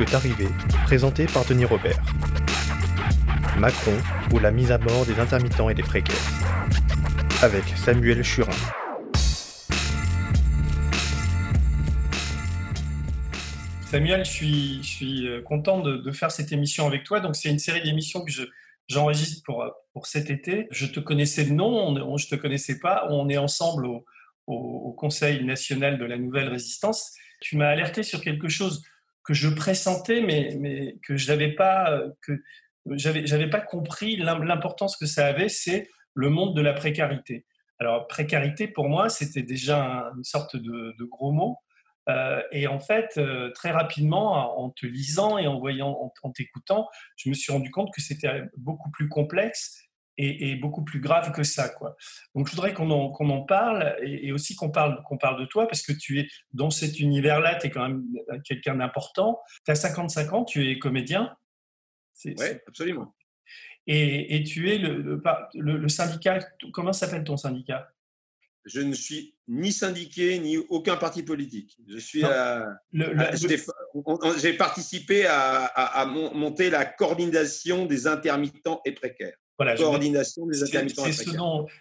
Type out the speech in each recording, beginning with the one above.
est arrivé, présenté par Denis Robert. Macron ou la mise à mort des intermittents et des précaires. Avec Samuel Churin. Samuel, je suis, je suis euh, content de, faire cette émission avec toi. Donc, c'est une série d'émissions que je, j'enregistre pour, pour cet été. Je te connaissais de nom, je te connaissais pas. On est ensemble au, au, Conseil national de la nouvelle résistance. Tu m'as alerté sur quelque chose que je pressentais, mais, que je n'avais pas, que j'avais, pas compris l'importance que ça avait. C'est le monde de la précarité. Alors, précarité, pour moi, c'était déjà une sorte de, de gros mot. Euh, et en fait, euh, très rapidement, en te lisant et en voyant, en, t'écoutant, je me suis rendu compte que c'était beaucoup plus complexe et, beaucoup plus grave que ça. Quoi. Donc, je voudrais qu'on en, en, parle et, aussi qu'on parle, qu'on parle de toi parce que tu es dans cet univers-là, tu es quand même quelqu'un d'important. Tu as 55 ans, tu es comédien. Oui, absolument. Et, tu es le, le, le syndicat, comment s'appelle ton syndicat? Je ne suis ni syndiqué ni aucun parti politique. Je suis j'ai participé à, monter la coordination des intermittents et précaires. Voilà, coordination des intermittents.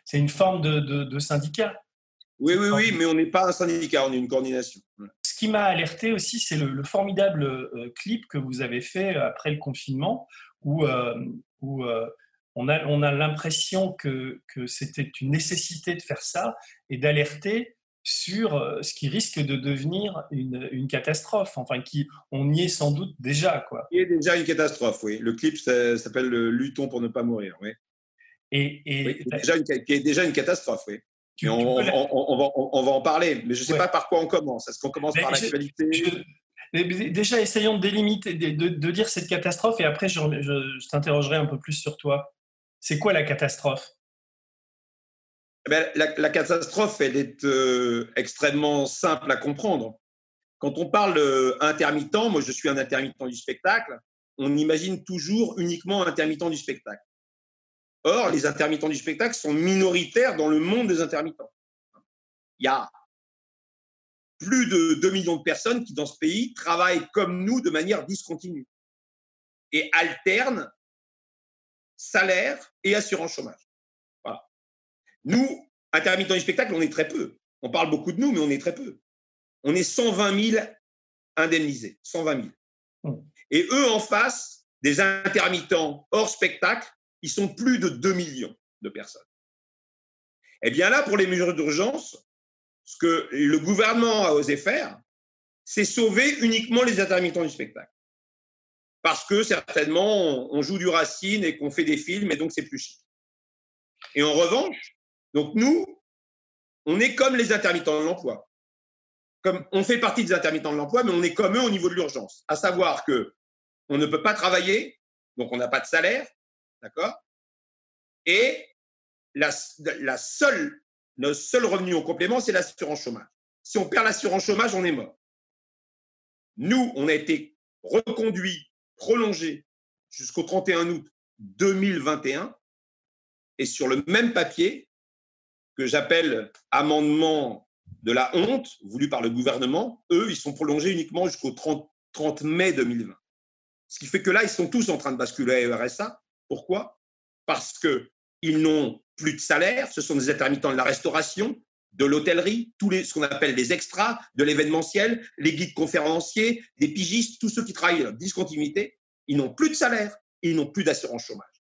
C'est une forme de, syndicat. Oui, oui, oui, mais on n'est pas un syndicat, on est une coordination. Ce qui m'a alerté aussi, c'est le, formidable euh, clip que vous avez fait après le confinement, où, euh, où euh, on a, on a l'impression que, c'était une nécessité de faire ça et d'alerter sur euh, ce qui risque de devenir une, catastrophe. Enfin, qui, on y est sans doute déjà. Quoi. Il y a déjà une catastrophe, oui. Le clip s'appelle Luton pour ne pas mourir, oui. Et, et déjà une, qui est déjà une catastrophe, oui. on, va, en parler, mais je ne sais pas par quoi on commence. Est-ce qu'on commence par l'actualité Déjà, essayons de délimiter, de, dire cette catastrophe, et après, je, je t'interrogerai un peu plus sur toi. C'est quoi la catastrophe? Eh ben, la, catastrophe, elle est euh, extrêmement simple à comprendre. Quand on parle euh, intermittent, moi je suis un intermittent du spectacle, on imagine toujours uniquement intermittent du spectacle. Or, les intermittents du spectacle sont minoritaires dans le monde des intermittents. Il y a plus de 2 millions de personnes qui, dans ce pays, travaillent comme nous de manière discontinue et alternent salaire et assurance chômage. Nous, intermittents du spectacle, on est très peu. On parle beaucoup de nous, mais on est très peu. On est 120 000 indemnisés, 120 000. Mmh. Et eux, en face, des intermittents hors spectacle, ils sont plus de 2 millions de personnes. Eh bien là, pour les mesures d'urgence, ce que le gouvernement a osé faire, c'est sauver uniquement les intermittents du spectacle parce que certainement on joue du Racine et qu'on fait des films et donc c'est plus chic. Et en revanche, donc nous, on est comme les intermittents de l'emploi. On fait partie des intermittents de l'emploi, mais on est comme eux au niveau de l'urgence, à savoir que on ne peut pas travailler, donc on n'a pas de salaire, d'accord? Et la, notre seul revenu en complément, c'est l'assurance chômage. Si on perd l'assurance chômage, on est mort. Nous, on a été reconduits prolongé jusqu'au 31 août 2021 et sur le même papier que j'appelle amendement de la honte voulu par le gouvernement, eux, ils sont prolongés uniquement jusqu'au 30, 30 mai 2020. Ce qui fait que là, ils sont tous en train de basculer à RSA. Pourquoi? Parce qu'ils n'ont plus de salaire, ce sont des intermittents de la restauration, de l'hôtellerie, tous les, ce qu'on appelle les extras, de l'événementiel, les guides conférenciers, des pigistes, tous ceux qui travaillent en discontinuité, ils n'ont plus de salaire ils n'ont plus d'assurance chômage.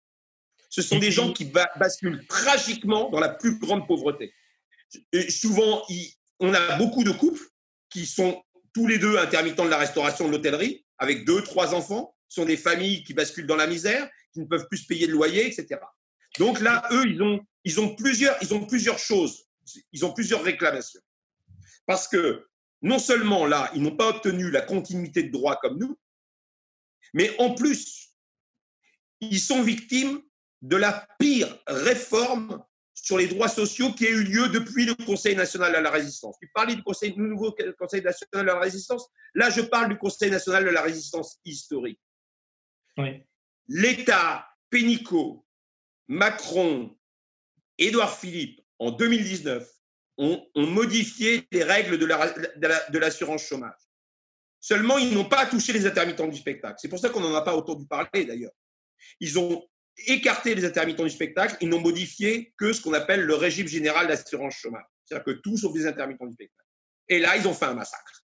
Ce sont des gens qui basculent tragiquement dans la plus grande pauvreté. Et souvent, on a beaucoup de couples qui sont tous les deux intermittents de la restauration, de l'hôtellerie, avec deux, trois enfants, ce sont des familles qui basculent dans la misère, qui ne peuvent plus se payer de loyer, etc. Donc là, eux, ils ont plusieurs choses ils ont plusieurs réclamations. Parce que non seulement là, ils n'ont pas obtenu la continuité de droit comme nous, mais en plus, ils sont victimes de la pire réforme sur les droits sociaux qui a eu lieu depuis le Conseil national de la résistance. Tu parlais du, Conseil, du nouveau Conseil national de la résistance. Là, je parle du Conseil national de la résistance historique. L'État, Pénicaud, Macron, Édouard Philippe en 2019, ont, modifié les règles de l'assurance chômage. Seulement, ils n'ont pas touché les intermittents du spectacle. C'est pour ça qu'on n'en a pas autant dû parler d'ailleurs. Ils ont écarté les intermittents du spectacle, ils n'ont modifié que ce qu'on appelle le régime général d'assurance chômage. C'est-à-dire que tout sauf les intermittents du spectacle. Et là, ils ont fait un massacre.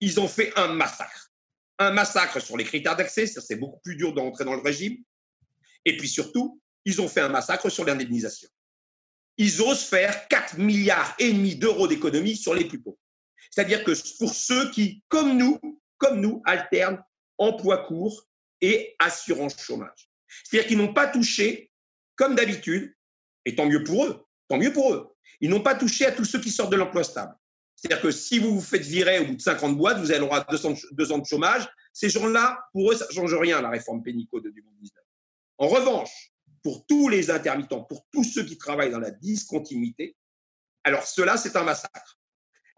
Ils ont fait un massacre. Un massacre sur les critères d'accès, c'est beaucoup plus dur d'entrer dans le régime. Et puis surtout, ils ont fait un massacre sur l'indemnisation. Ils osent faire 4 milliards et demi d'euros d'économies sur les plus pauvres. C'est-à-dire que pour ceux qui, comme nous, comme nous, alternent emploi court et assurance chômage. C'est-à-dire qu'ils n'ont pas touché, comme d'habitude, et tant mieux pour eux, tant mieux pour eux, ils n'ont pas touché à tous ceux qui sortent de l'emploi stable. C'est-à-dire que si vous vous faites virer au bout de 50 boîtes, vous avez le 200, ans de chômage. Ces gens-là, pour eux, ça ne change rien, la réforme pénico de 2019. En revanche, pour tous les intermittents, pour tous ceux qui travaillent dans la discontinuité, alors cela, c'est un massacre.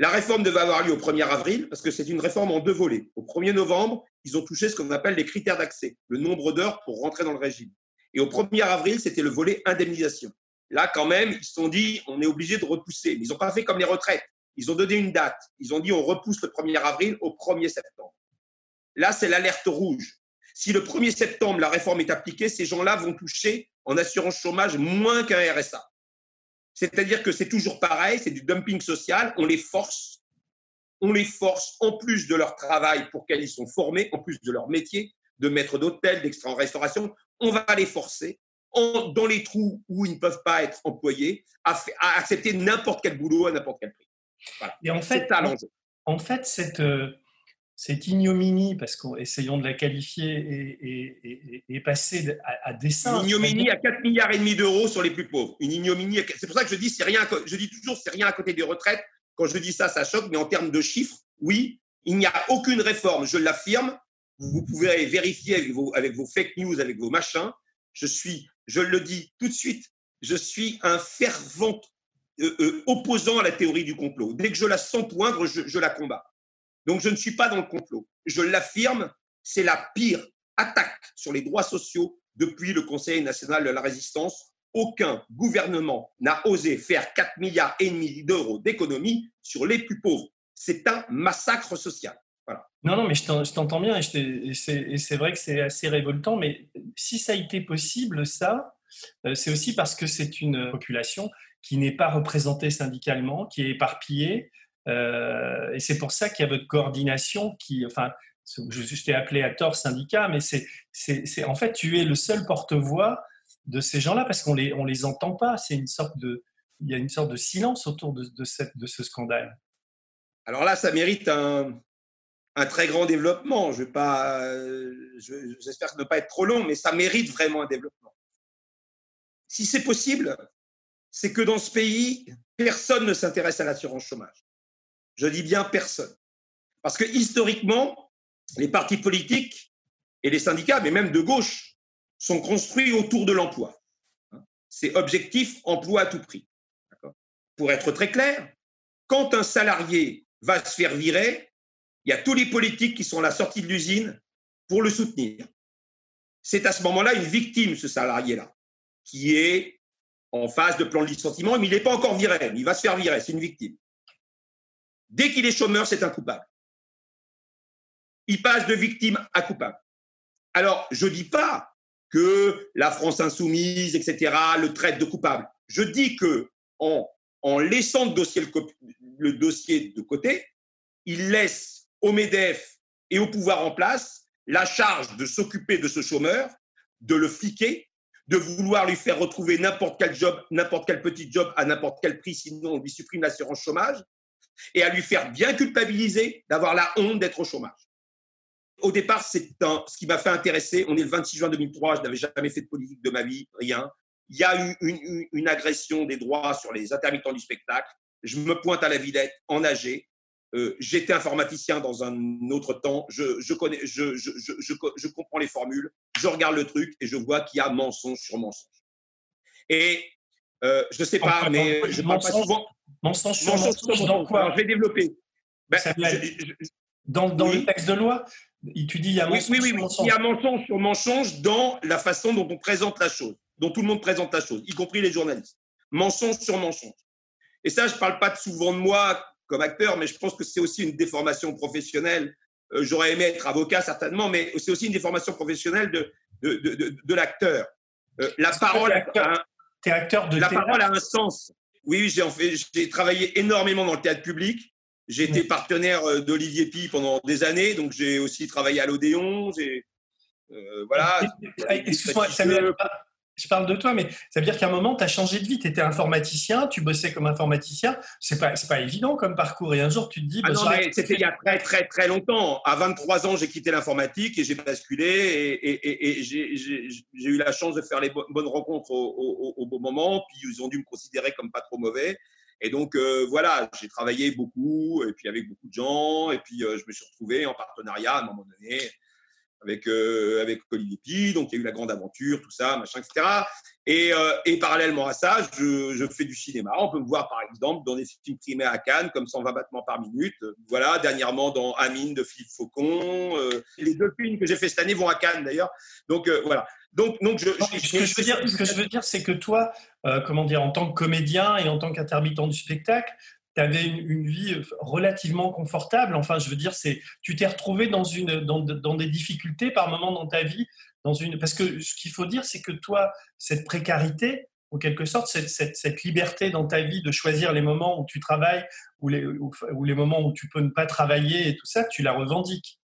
La réforme devait avoir lieu au 1er avril parce que c'est une réforme en deux volets. Au 1er novembre, ils ont touché ce qu'on appelle les critères d'accès, le nombre d'heures pour rentrer dans le régime. Et au 1er avril, c'était le volet indemnisation. Là, quand même, ils se sont dit, on est obligé de repousser. Mais ils n'ont pas fait comme les retraites. Ils ont donné une date. Ils ont dit, on repousse le 1er avril au 1er septembre. Là, c'est l'alerte rouge. Si le 1er septembre, la réforme est appliquée, ces gens-là vont toucher en assurance chômage moins qu'un RSA. C'est-à-dire que c'est toujours pareil, c'est du dumping social, on les force, on les force en plus de leur travail pour qu'ils sont formés, en plus de leur métier, de maître d'hôtel, d'extra en restauration, on va les forcer dans les trous où ils ne peuvent pas être employés à, accepter n'importe quel boulot à n'importe quel prix. Et en fait, en fait, cette, euh, cette ignominie, parce qu'essayons de la qualifier, et passer à, dessin. Une ignominie à 4 milliards et demi d'euros sur les plus pauvres. Une ignominie. C'est pour ça que je dis, c'est rien. Je dis toujours, c'est rien à côté des retraites. Quand je dis ça, ça choque. Mais en termes de chiffres, oui, il n'y a aucune réforme. Je l'affirme. Vous pouvez vérifier avec vos, fake news, avec vos machins. Je suis, je le dis tout de suite, je suis un fervent euh, euh, opposant à la théorie du complot. Dès que je la sens poindre, je la combats. Donc je ne suis pas dans le complot. Je l'affirme, c'est la pire attaque sur les droits sociaux depuis le Conseil national de la résistance. Aucun gouvernement n'a osé faire 4 milliards et demi d'euros d'économies sur les plus pauvres. C'est un massacre social. Non, non, mais je t'entends bien et, c'est vrai que c'est assez révoltant. Mais si ça a été possible, ça, euh, c'est aussi parce que c'est une population qui n'est pas représentée syndicalement, qui est éparpillée, euh, et c'est pour ça qu'il y a votre coordination qui, enfin, je, t'ai appelé à tort syndicat, mais c'est, c'est, en fait, tu es le seul porte-voix de ces gens-là parce qu'on les, on les entend pas. C'est une sorte de, il y a une sorte de silence autour de, de, cette, de ce scandale. Alors là, ça mérite un, un très grand développement. Je vais pas, j'espère ne pas être trop long, mais ça mérite vraiment un développement. Si c'est possible, c'est que dans ce pays, personne ne s'intéresse à l'assurance chômage. Je dis bien personne. Parce que historiquement, les partis politiques et les syndicats, mais même de gauche, sont construits autour de l'emploi. C'est objectif emploi à tout prix. Pour être très clair, quand un salarié va se faire virer, il y a tous les politiques qui sont à la sortie de l'usine pour le soutenir. C'est à ce moment-là une victime, ce salarié-là, qui est en phase de plan de licenciement, mais il n'est pas encore viré, il va se faire virer, c'est une victime. Dès qu'il est chômeur, c'est un coupable. Il passe de victime à coupable. Alors, je ne dis pas que la France insoumise, etc., le traite de coupable. Je dis que en, laissant le dossier, le, dossier de côté, il laisse au MEDEF et au pouvoir en place la charge de s'occuper de ce chômeur, de le fliquer, de vouloir lui faire retrouver n'importe quel job, n'importe quel petit job à n'importe quel prix, sinon on lui supprime l'assurance chômage, et à lui faire bien culpabiliser d'avoir la honte d'être au chômage. Au départ, c'est ce qui m'a fait intéresser. On est le 26 juin 2003, je n'avais jamais fait de politique de ma vie, rien. Il y a eu une, agression des droits sur les intermittents du spectacle. Je me pointe à la Villette, en AG. Euh, j'étais informaticien dans un autre temps. Je, je, comprends les formules. Je regarde le truc et je vois qu'il y a mensonge sur mensonge. Et euh, je ne sais pas, mais je parle pas souvent. Mensonge sur mensonge, dans quoi Je vais développer. Ben, dans, le texte de loi tu dis il y a mensonge oui, oui, oui, Il y a mensonge sur mensonge dans la façon dont on présente la chose, dont tout le monde présente la chose, y compris les journalistes. Mensonge sur mensonge. Et ça, je ne parle pas souvent de moi comme acteur, mais je pense que c'est aussi une déformation professionnelle j'aurais aimé être avocat certainement, mais c'est aussi une des formations professionnelles de, de, de, de l'acteur. la parole, a, acteur de la parole a un sens. Oui, j'ai en fait, travaillé énormément dans le théâtre public. J'ai été partenaire d'Olivier Pi pendant des années, donc j'ai aussi travaillé à l'Odéon. J'ai voilà. Excuse-moi, Samuel, je parle de toi, mais ça veut dire qu'à un moment, tu as changé de vie. Tu étais informaticien, tu bossais comme informaticien. C'est pas, pas évident comme parcours. Et un jour, tu te dis. Ah bah, c'était il y a très, très, très longtemps. À 23 ans, j'ai quitté l'informatique et j'ai basculé et, et, j'ai eu la chance de faire les bonnes rencontres au, bon moment. Puis ils ont dû me considérer comme pas trop mauvais. Et donc, euh, voilà, j'ai travaillé beaucoup et puis avec beaucoup de gens. Et puis, euh, je me suis retrouvé en partenariat à un moment donné avec, euh, avec donc il y a eu la grande aventure, tout ça, machin, etc. Et, euh, et parallèlement à ça, je, je, fais du cinéma. On peut me voir par exemple dans des films primés à Cannes, comme 120 battements par minute. Voilà, dernièrement dans Amine de Philippe Faucon. Euh, les deux films que j'ai fait cette année vont à Cannes d'ailleurs. Donc voilà. Donc, donc je, ce, que je veux dire, ce que je veux dire, c'est que toi, comment dire, en tant que comédien et en tant qu'intermittent du spectacle, tu avais une, vie relativement confortable. Enfin, je veux dire, c'est, tu t'es retrouvé dans, une, dans, dans, des difficultés par moment dans ta vie. Dans une, parce que ce qu'il faut dire, c'est que toi, cette précarité, en quelque sorte, cette, cette, cette, liberté dans ta vie de choisir les moments où tu travailles ou les, ou, les moments où tu peux ne pas travailler et tout ça, tu la revendiques.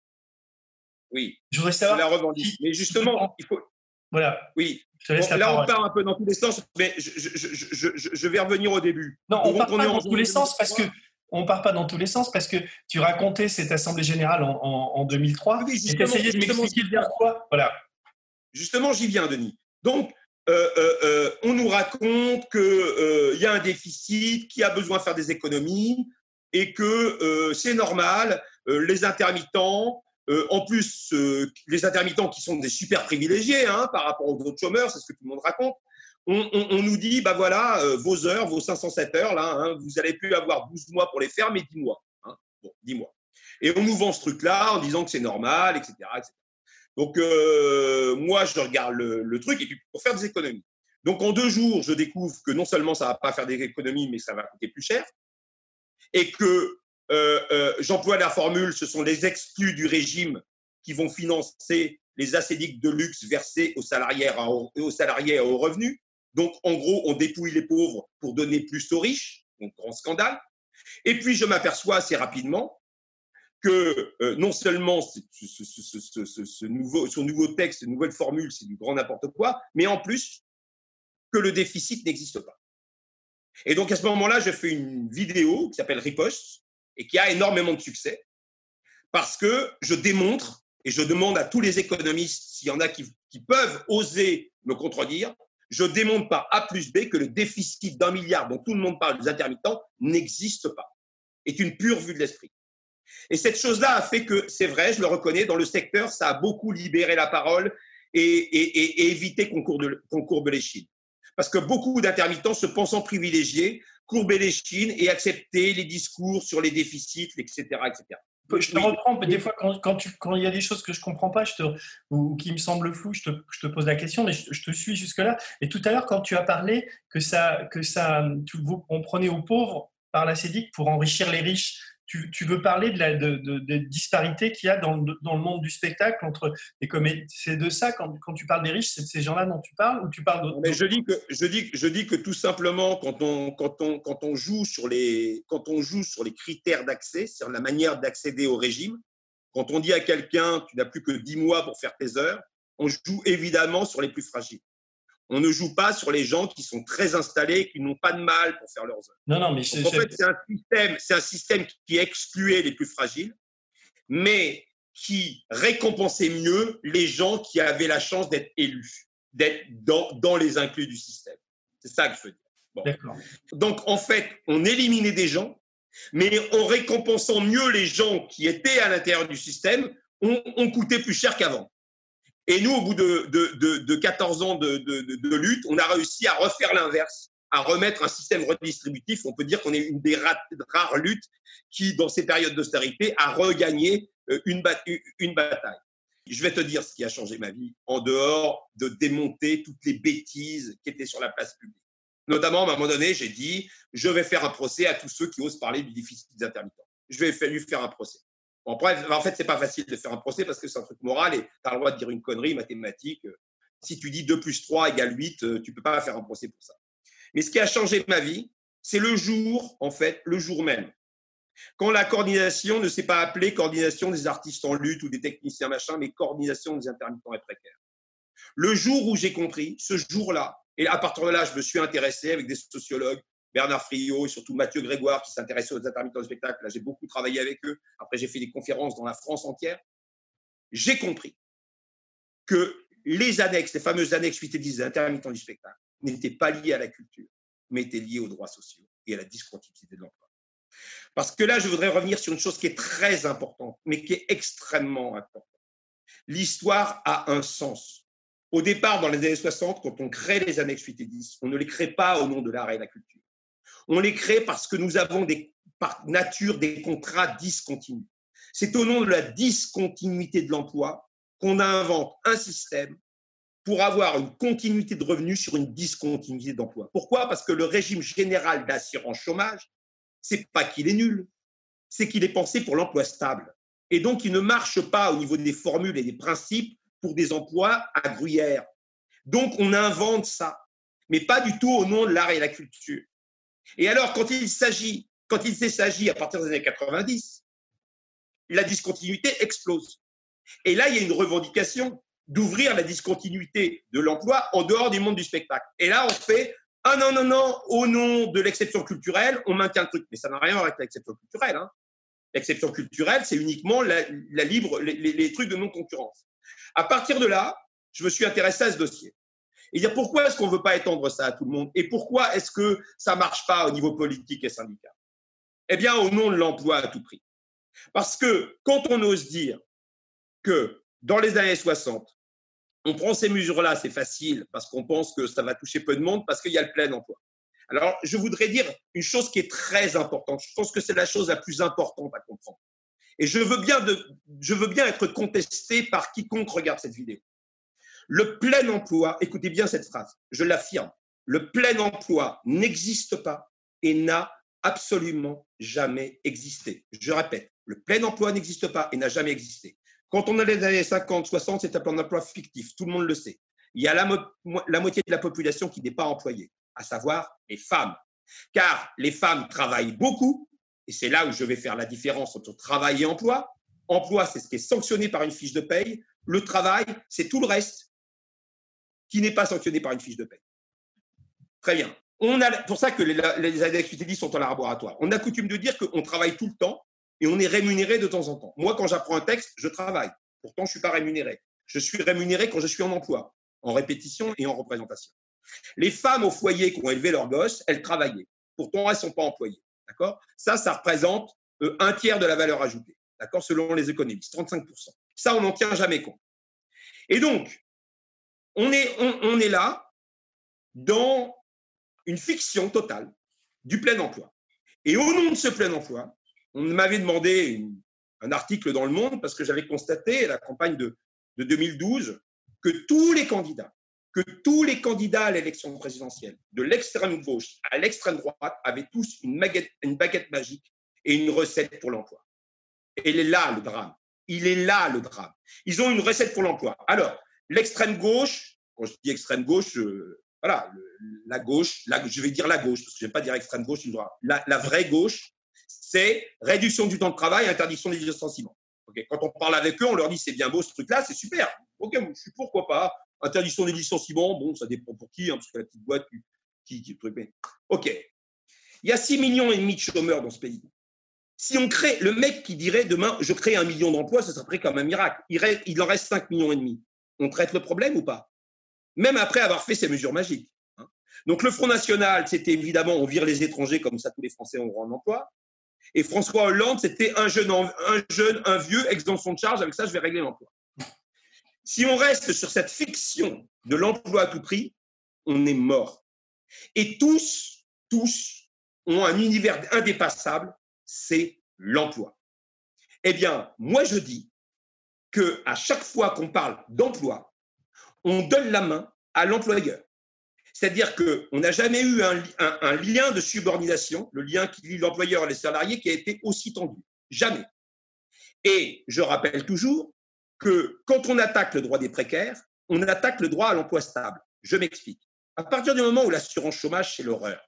Oui. Je voudrais savoir. Je la revendique. Mais justement, il faut. Voilà. Oui, là, on part un peu dans tous les sens, mais je, je, je, je vais revenir au début. Non, on ne part pas dans tous les sens parce que on part pas dans tous les sens parce que tu racontais cette assemblée générale en, en, 2003 oui, et tu essayais de m'expliquer pourquoi. Voilà. Justement, j'y viens, Denis. Donc, euh, euh, euh, on nous raconte qu'il y a un déficit, qui a besoin de faire des économies et que c'est normal, les intermittents, euh, en plus, euh, les intermittents qui sont des super privilégiés hein, par rapport aux autres chômeurs, c'est ce que tout le monde raconte. On, nous dit, bah voilà, euh, vos heures, vos 507 heures, là, hein, vous allez plus avoir 12 mois pour les faire, mais 10 mois. Hein. Bon, 10 mois. Et on nous vend ce truc-là en disant que c'est normal, etc., Donc, moi, je regarde le, le, truc et puis pour faire des économies. Donc, en deux jours, je découvre que non seulement ça va pas faire des économies, mais ça va coûter plus cher. Et que euh, euh, j'emploie la formule, ce sont les exclus du régime qui vont financer les acédiques de luxe versés aux salariés, aux salariés revenus. Donc, en gros, on dépouille les pauvres pour donner plus aux riches. Donc, grand scandale. Et puis, je m'aperçois assez rapidement que euh, non seulement ce, nouveau, nouveau texte, cette nouvelle formule, c'est du grand n'importe quoi, mais en plus que le déficit n'existe pas. Et donc, à ce moment-là, je fais une vidéo qui s'appelle Riposte, et qui a énormément de succès parce que je démontre et je demande à tous les économistes, s'il y en a qui, peuvent oser me contredire, je démontre par A plus B que le déficit d'un milliard dont tout le monde parle des intermittents n'existe pas, est une pure vue de l'esprit. Et cette chose-là a fait que, c'est vrai, je le reconnais, dans le secteur, ça a beaucoup libéré la parole et, évité qu'on courbe, courbe les chines. Parce que beaucoup d'intermittents se pensant privilégiés courber les chines et accepter les discours sur les déficits, etc. etc. Je te reprends, des fois, quand, quand, tu, quand, il y a des choses que je ne comprends pas je te, ou qui me semblent floues, je te, je te pose la question, mais je, te suis jusque-là. Et tout à l'heure, quand tu as parlé que ça, que ça, on prenait aux pauvres par la CEDIC pour enrichir les riches, tu, veux parler de la disparité qu'il y a dans, le monde du spectacle entre les comédiens? C'est de ça, quand, quand, tu parles des riches, c'est de ces gens-là dont tu parles ou tu parles d'autres? Mais je dis, que, je, dis, que tout simplement, quand on, joue, sur les, quand on joue sur les critères d'accès, sur la manière d'accéder au régime, quand on dit à quelqu'un tu n'as plus que 10 mois pour faire tes heures, on joue évidemment sur les plus fragiles. On ne joue pas sur les gens qui sont très installés, qui n'ont pas de mal pour faire leurs œuvres. Non, non, mais en fait, c'est un système, c'est un système qui excluait les plus fragiles, mais qui récompensait mieux les gens qui avaient la chance d'être élus, d'être dans, dans, les inclus du système. C'est ça que je veux dire. Donc, en fait, on éliminait des gens, mais en récompensant mieux les gens qui étaient à l'intérieur du système, on coûtait plus cher qu'avant. Et nous, au bout de, de, de, 14 ans de, lutte, on a réussi à refaire l'inverse, à remettre un système redistributif. On peut dire qu'on est une des rares luttes qui, dans ces périodes d'austérité, a regagné euh, une, une bataille. Je vais te dire ce qui a changé ma vie, en dehors de démonter toutes les bêtises qui étaient sur la place publique. Notamment, à un moment donné, j'ai dit, je vais faire un procès à tous ceux qui osent parler du déficit des intermittents. Je vais lui faire un procès. En, bref, en fait, c'est pas facile de faire un procès parce que c'est un truc moral et tu as le droit de dire une connerie mathématique. Si tu dis 2 plus 3 égale 8, euh, tu peux pas faire un procès pour ça. Mais ce qui a changé ma vie, c'est le jour, en fait, le jour même. Quand la coordination ne s'est pas appelée coordination des artistes en lutte ou des techniciens machin, mais coordination des intermittents et précaires. Le jour où j'ai compris, ce jour-là, et à partir de là, je me suis intéressé avec des sociologues, Bernard Friot et surtout Mathieu Grégoire qui s'intéressait aux intermittents du spectacle. Là, j'ai beaucoup travaillé avec eux. Après, j'ai fait des conférences dans la France entière. J'ai compris que les annexes, les fameuses annexes 8 et 10 des intermittents du spectacle, n'étaient pas liées à la culture, mais étaient liées aux droits sociaux et à la discontinuité de l'emploi. Parce que là, je voudrais revenir sur une chose qui est très importante, mais qui est extrêmement importante. L'histoire a un sens. Au départ, dans les années 60, quand on crée les annexes 8 et 10, on ne les crée pas au nom de l'art et de la culture. On les crée parce que nous avons par nature des contrats discontinus. C'est au nom de la discontinuité de l'emploi qu'on invente un système pour avoir une continuité de revenus sur une discontinuité d'emploi. Pourquoi? Parce que le régime général d'assurance chômage, c'est pas qu'il est nul, c'est qu'il est pensé pour l'emploi stable. Et donc, il ne marche pas au niveau des formules et des principes pour des emplois à gruyère. Donc, on invente ça, mais pas du tout au nom de l'art et la culture. Et alors, quand il s'agit, quand il s'agit à partir des années 90, la discontinuité explose. Et là, il y a une revendication d'ouvrir la discontinuité de l'emploi en dehors du monde du spectacle. Et là, on fait ah non, non, non, au nom de l'exception culturelle, on maintient le truc. Mais ça n'a rien à voir avec l'exception culturelle. Hein. L'exception culturelle, c'est uniquement la, libre, les, les, trucs de non-concurrence. À partir de là, je me suis intéressé à ce dossier. Et dire pourquoi est-ce qu'on ne veut pas étendre ça à tout le monde? Et pourquoi est-ce que ça ne marche pas au niveau politique et syndical? Eh bien, au nom de l'emploi à tout prix. Parce que quand on ose dire que dans les années 60, on prend ces mesures-là, c'est facile, parce qu'on pense que ça va toucher peu de monde, parce qu'il y a le plein emploi. Alors, je voudrais dire une chose qui est très importante. Je pense que c'est la chose la plus importante à comprendre. Et je veux bien, être contesté par quiconque regarde cette vidéo. Le plein emploi, écoutez bien cette phrase, je l'affirme, le plein emploi n'existe pas et n'a absolument jamais existé. Je répète, le plein emploi n'existe pas et n'a jamais existé. Quand on a les années 50, 60, c'est un plan d'emploi fictif, tout le monde le sait. Il y a la, moitié de la population qui n'est pas employée, à savoir les femmes. Car les femmes travaillent beaucoup, et c'est là où je vais faire la différence entre travail et emploi. Emploi, c'est ce qui est sanctionné par une fiche de paye. Le travail, c'est tout le reste qui n'est pas sanctionné par une fiche de paye. Très bien. On a, pour ça que les, les activités sont en laboratoire. On a coutume de dire qu'on travaille tout le temps et on est rémunéré de temps en temps. Moi, quand j'apprends un texte, je travaille. Pourtant, je ne suis pas rémunéré. Je suis rémunéré quand je suis en emploi, en répétition et en représentation. Les femmes au foyer qui ont élevé leurs gosses, elles travaillaient. Pourtant, elles ne sont pas employées. D'accord? Ça, ça représente euh, un tiers de la valeur ajoutée. D'accord? Selon les économistes, 35%. Ça, on n'en tient jamais compte. Et donc, on est, on est là dans une fiction totale du plein emploi. Et au nom de ce plein emploi, on m'avait demandé un article dans Le Monde parce que j'avais constaté à la campagne de, 2012 que tous les candidats, que tous les candidats à l'élection présidentielle, de l'extrême gauche à l'extrême droite, avaient tous une baguette, une baguette magique et une recette pour l'emploi. Et il est là le drame. Il est là le drame. Ils ont une recette pour l'emploi. Alors, l'extrême gauche, quand je dis extrême gauche, euh, voilà, la gauche, je vais dire la gauche, parce que je vais pas dire extrême gauche, la, la vraie gauche, c'est réduction du temps de travail, interdiction des licenciements. Quand on parle avec eux, on leur dit c'est bien beau ce truc-là, c'est super. Ok, je suis pourquoi pas. Interdiction des licenciements, bon, ça dépend pour qui, hein, parce que la petite boîte qui, qui Ok. Il y a 6 millions et demi de chômeurs dans ce pays. Si on crée, le mec qui dirait demain, je crée un million d'emplois, ce serait comme un miracle. Il, il en reste 5 millions et demi. On traite le problème ou pas? Même après avoir fait ces mesures magiques. Hein. Donc le Front National, c'était évidemment, on vire les étrangers, comme ça tous les Français auront un emploi. Et François Hollande, c'était un jeune, un jeune, un vieux, exemption de charge. Avec ça, je vais régler l'emploi. Si on reste sur cette fiction de l'emploi à tout prix, on est mort. Et tous, tous ont un univers indépassable, c'est l'emploi. Eh bien, moi, je dis que à chaque fois qu'on parle d'emploi, on donne la main à l'employeur. C'est-à-dire qu'on n'a jamais eu un, lien de subordination, le lien qui lie l'employeur et les salariés, qui a été aussi tendu. Jamais. Et je rappelle toujours que quand on attaque le droit des précaires, on attaque le droit à l'emploi stable. Je m'explique. À partir du moment où l'assurance chômage, c'est l'horreur,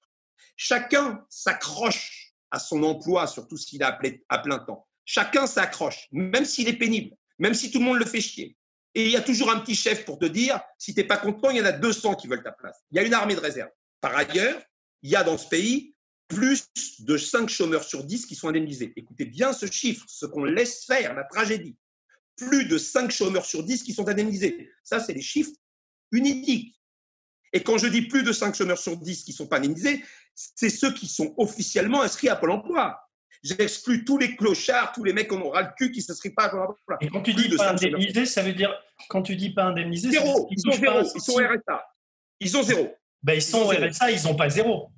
chacun s'accroche à son emploi, surtout s'il est à plein temps. Chacun s'accroche, même s'il est pénible, même si tout le monde le fait chier. Et il y a toujours un petit chef pour te dire, si tu n'es pas content, il y en a 200 qui veulent ta place. Il y a une armée de réserve. Par ailleurs, il y a dans ce pays plus de 5 chômeurs sur 10 qui sont indemnisés. Écoutez bien ce chiffre, ce qu'on laisse faire, la tragédie. Plus de 5 chômeurs sur 10 qui sont indemnisés. Ça, c'est les chiffres uniques. Et quand je dis plus de 5 chômeurs sur 10 qui ne sont pas indemnisés, c'est ceux qui sont officiellement inscrits à Pôle emploi. J'exclus tous les clochards, tous les mecs qu'on aura le cul qui ne s'inscrivent pas à Pôle emploi. Et quand tu dis pas indemnisé, ça veut dire, quand tu dis pas indemnisé, zéro. Ils, sont zéro. Ils sont RSA. Ils ont zéro. Ben, ils sont RSA, ils n'ont pas zéro.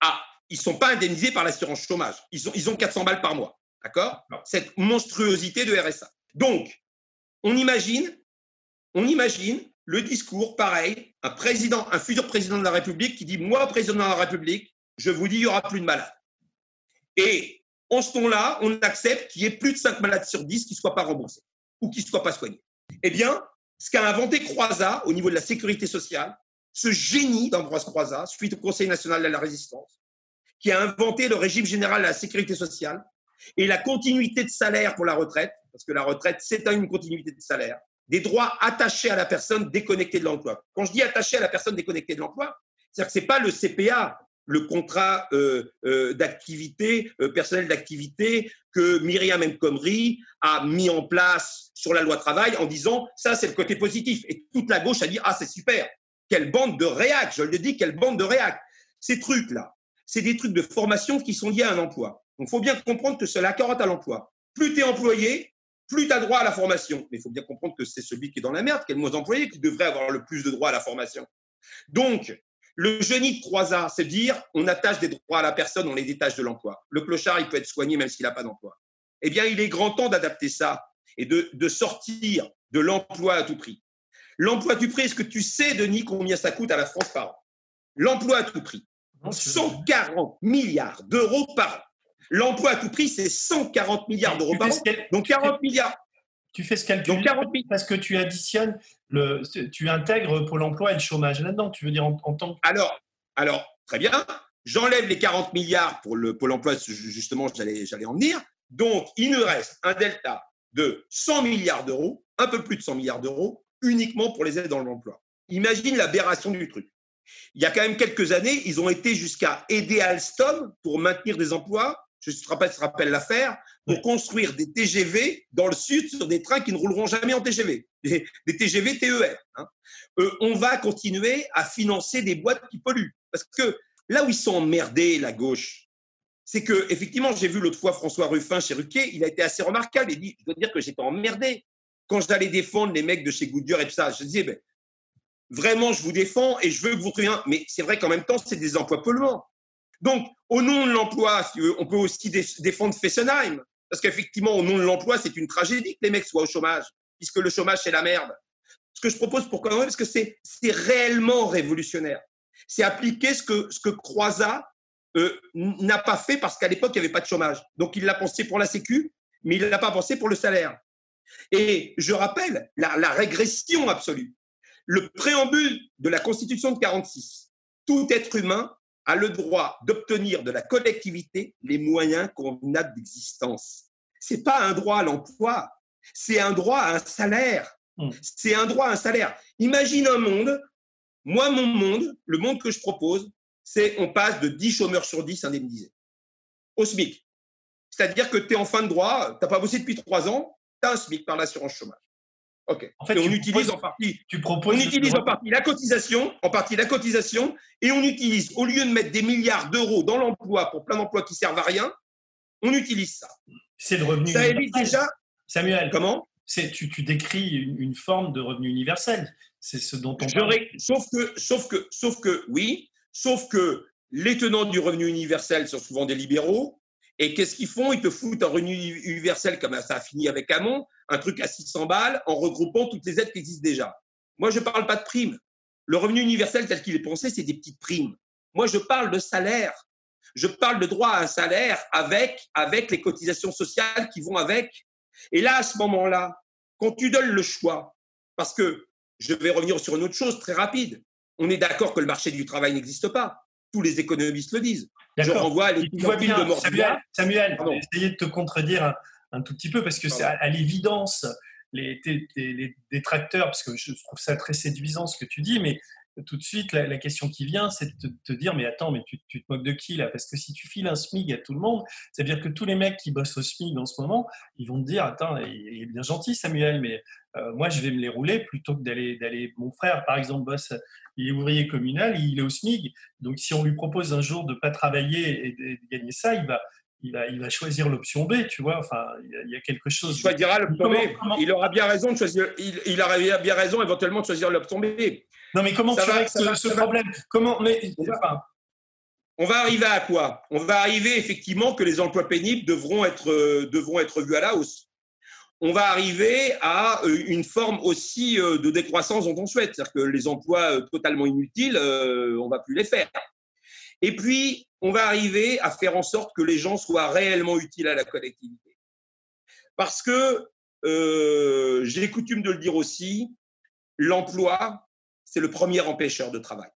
Ah, ils ne sont pas indemnisés par l'assurance chômage. Ils ont, ils ont 400 balles par mois. D'accord? Cette monstruosité de RSA. Donc, on imagine, on imagine le discours, pareil, un président, un futur président de la République qui dit Moi, président de la République, je vous dis, il n'y aura plus de malades. Et en ce temps-là, on accepte qu'il y ait plus de 5 malades sur 10 qui ne soient pas remboursés ou qui ne soient pas soignés. Eh bien, ce qu'a inventé Croizat au niveau de la sécurité sociale, ce génie d'Ambroise Croizat, suite au Conseil national de la résistance, qui a inventé le régime général de la sécurité sociale et la continuité de salaire pour la retraite, parce que la retraite, c'est une continuité de salaire, des droits attachés à la personne déconnectée de l'emploi. Quand je dis attaché à la personne déconnectée de l'emploi, c'est-à-dire que ce n'est pas le CPA, le contrat euh, euh, d'activité, euh, personnel d'activité que Myriam El a mis en place sur la loi travail en disant ça c'est le côté positif. Et toute la gauche a dit ah c'est super, quelle bande de réac, je le dis, quelle bande de réac. Ces trucs-là, c'est des trucs de formation qui sont liés à un emploi. Donc il faut bien comprendre que c'est la carotte à l'emploi. Plus tu es employé, plus tu as droit à la formation. Mais il faut bien comprendre que c'est celui qui est dans la merde, qui est le moins employé, qui devrait avoir le plus de droit à la formation. Donc, le génie de Croizat, c'est dire on attache des droits à la personne, on les détache de l'emploi. Le clochard, il peut être soigné même s'il n'a pas d'emploi. Eh bien, il est grand temps d'adapter ça et de, de sortir de l'emploi à tout prix. L'emploi à tout prix, est-ce que tu sais, Denis, combien ça coûte à la France par an? L'emploi à tout prix, 140 milliards d'euros par an. L'emploi à tout prix, c'est 140 milliards d'euros par an. Donc 40 milliards. Tu fais ce calcul Donc 40 parce que tu additionnes, le, tu intègres Pôle emploi et le chômage là-dedans. Tu veux dire en, tant que. Alors, alors, très bien. J'enlève les 40 milliards pour le Pôle emploi, justement, j'allais, j'allais en venir. Donc, il nous reste un delta de 100 milliards d'euros, un peu plus de 100 milliards d'euros, uniquement pour les aides dans l'emploi. Imagine l'aberration du truc. Il y a quand même quelques années, ils ont été jusqu'à aider Alstom pour maintenir des emplois je te rappelles l'affaire, pour construire des TGV dans le sud sur des trains qui ne rouleront jamais en TGV, des, TGV TER. Hein. Euh, on va continuer à financer des boîtes qui polluent. Parce que là où ils sont emmerdés, la gauche, c'est que, effectivement, j'ai vu l'autre fois François Ruffin chez Ruquier, il a été assez remarquable. Il dit Je dois dire que j'étais emmerdé. Quand j'allais défendre les mecs de chez Goodyear et tout ça, je disais ben, Vraiment, je vous défends et je veux que vous trouviez un. Mais c'est vrai qu'en même temps, c'est des emplois polluants. Donc, au nom de l'emploi, on peut aussi défendre Fessenheim. Parce qu'effectivement, au nom de l'emploi, c'est une tragédie que les mecs soient au chômage, puisque le chômage, c'est la merde. Ce que je propose, pourquoi Parce que c'est réellement révolutionnaire. C'est appliquer ce que, ce Croizat euh, n'a pas fait parce qu'à l'époque, il n'y avait pas de chômage. Donc, il l'a pensé pour la Sécu, mais il ne l'a pas pensé pour le salaire. Et je rappelle la, la régression absolue. Le préambule de la Constitution de 46. Tout être humain a le droit d'obtenir de la collectivité les moyens convenables d'existence. Ce n'est pas un droit à l'emploi, c'est un droit à un salaire. Hmm. C'est un droit à un salaire. Imagine un monde, moi, mon monde, le monde que je propose, c'est on passe de 10 chômeurs sur 10 indemnisés au SMIC. C'est-à-dire que tu es en fin de droit, tu n'as pas bossé depuis 3 ans, tu as un SMIC par l'assurance chômage. Ok. En fait, on utilise en partie. Tu proposes. On utilise en partie la cotisation, en partie la cotisation, et on utilise au lieu de mettre des milliards d'euros dans l'emploi pour plein d'emplois qui servent à rien, on utilise ça. C'est le revenu. Ça évite déjà. Samuel. Comment? tu, tu, décris une, forme de revenu universel. C'est ce dont on parle. Sauf que, sauf que, sauf que, oui, sauf que les tenants du revenu universel sont souvent des libéraux et qu'est-ce qu'ils font? Ils te foutent un revenu universel, comme ça a fini avec Hamon, un truc à 600 balles, en regroupant toutes les aides qui existent déjà. Moi, je ne parle pas de primes. Le revenu universel tel qu'il est pensé, c'est des petites primes. Moi, je parle de salaire. Je parle de droit à un salaire avec, avec les cotisations sociales qui vont avec. Et là, à ce moment-là, quand tu donnes le choix, parce que je vais revenir sur une autre chose très rapide, on est d'accord que le marché du travail n'existe pas. Tous les économistes le disent. Je renvoie à l'étude de Morgan. Samuel, Samuel essayer de te contredire un, tout petit peu parce que c'est à, l'évidence les, détracteurs, parce que je trouve ça très séduisant ce que tu dis, mais tout de suite, la, question qui vient, c'est de te, dire, mais attends, mais tu, te moques de qui là? Parce que si tu files un SMIG à tout le monde, c'est-à-dire que tous les mecs qui bossent au SMIG en ce moment, ils vont te dire, attends, il est bien gentil Samuel, mais euh, moi je vais me les rouler plutôt que d'aller, d'aller. Mon frère, par exemple, bosse, il est ouvrier communal, il est au SMIG, donc si on lui propose un jour de pas travailler et de, gagner ça, il va, il va, il va, choisir l'option B, tu vois. Enfin, il y a quelque chose. Il choisira l'option B. Il aura bien raison de choisir. Il, il aura bien raison éventuellement de choisir l'option B. Non, mais comment tu règles ce, problème? Comment mais, on, va, arriver à quoi? On va arriver effectivement que les emplois pénibles devront être, euh, devront être vus à la hausse. On va arriver à euh, une forme aussi euh, de décroissance dont on souhaite, c'est-à-dire que les emplois totalement inutiles, on va plus les faire. Et puis, on va arriver à faire en sorte que les gens soient réellement utiles à la collectivité. Parce que, j'ai coutume de le dire aussi, l'emploi, c'est le premier empêcheur de travail.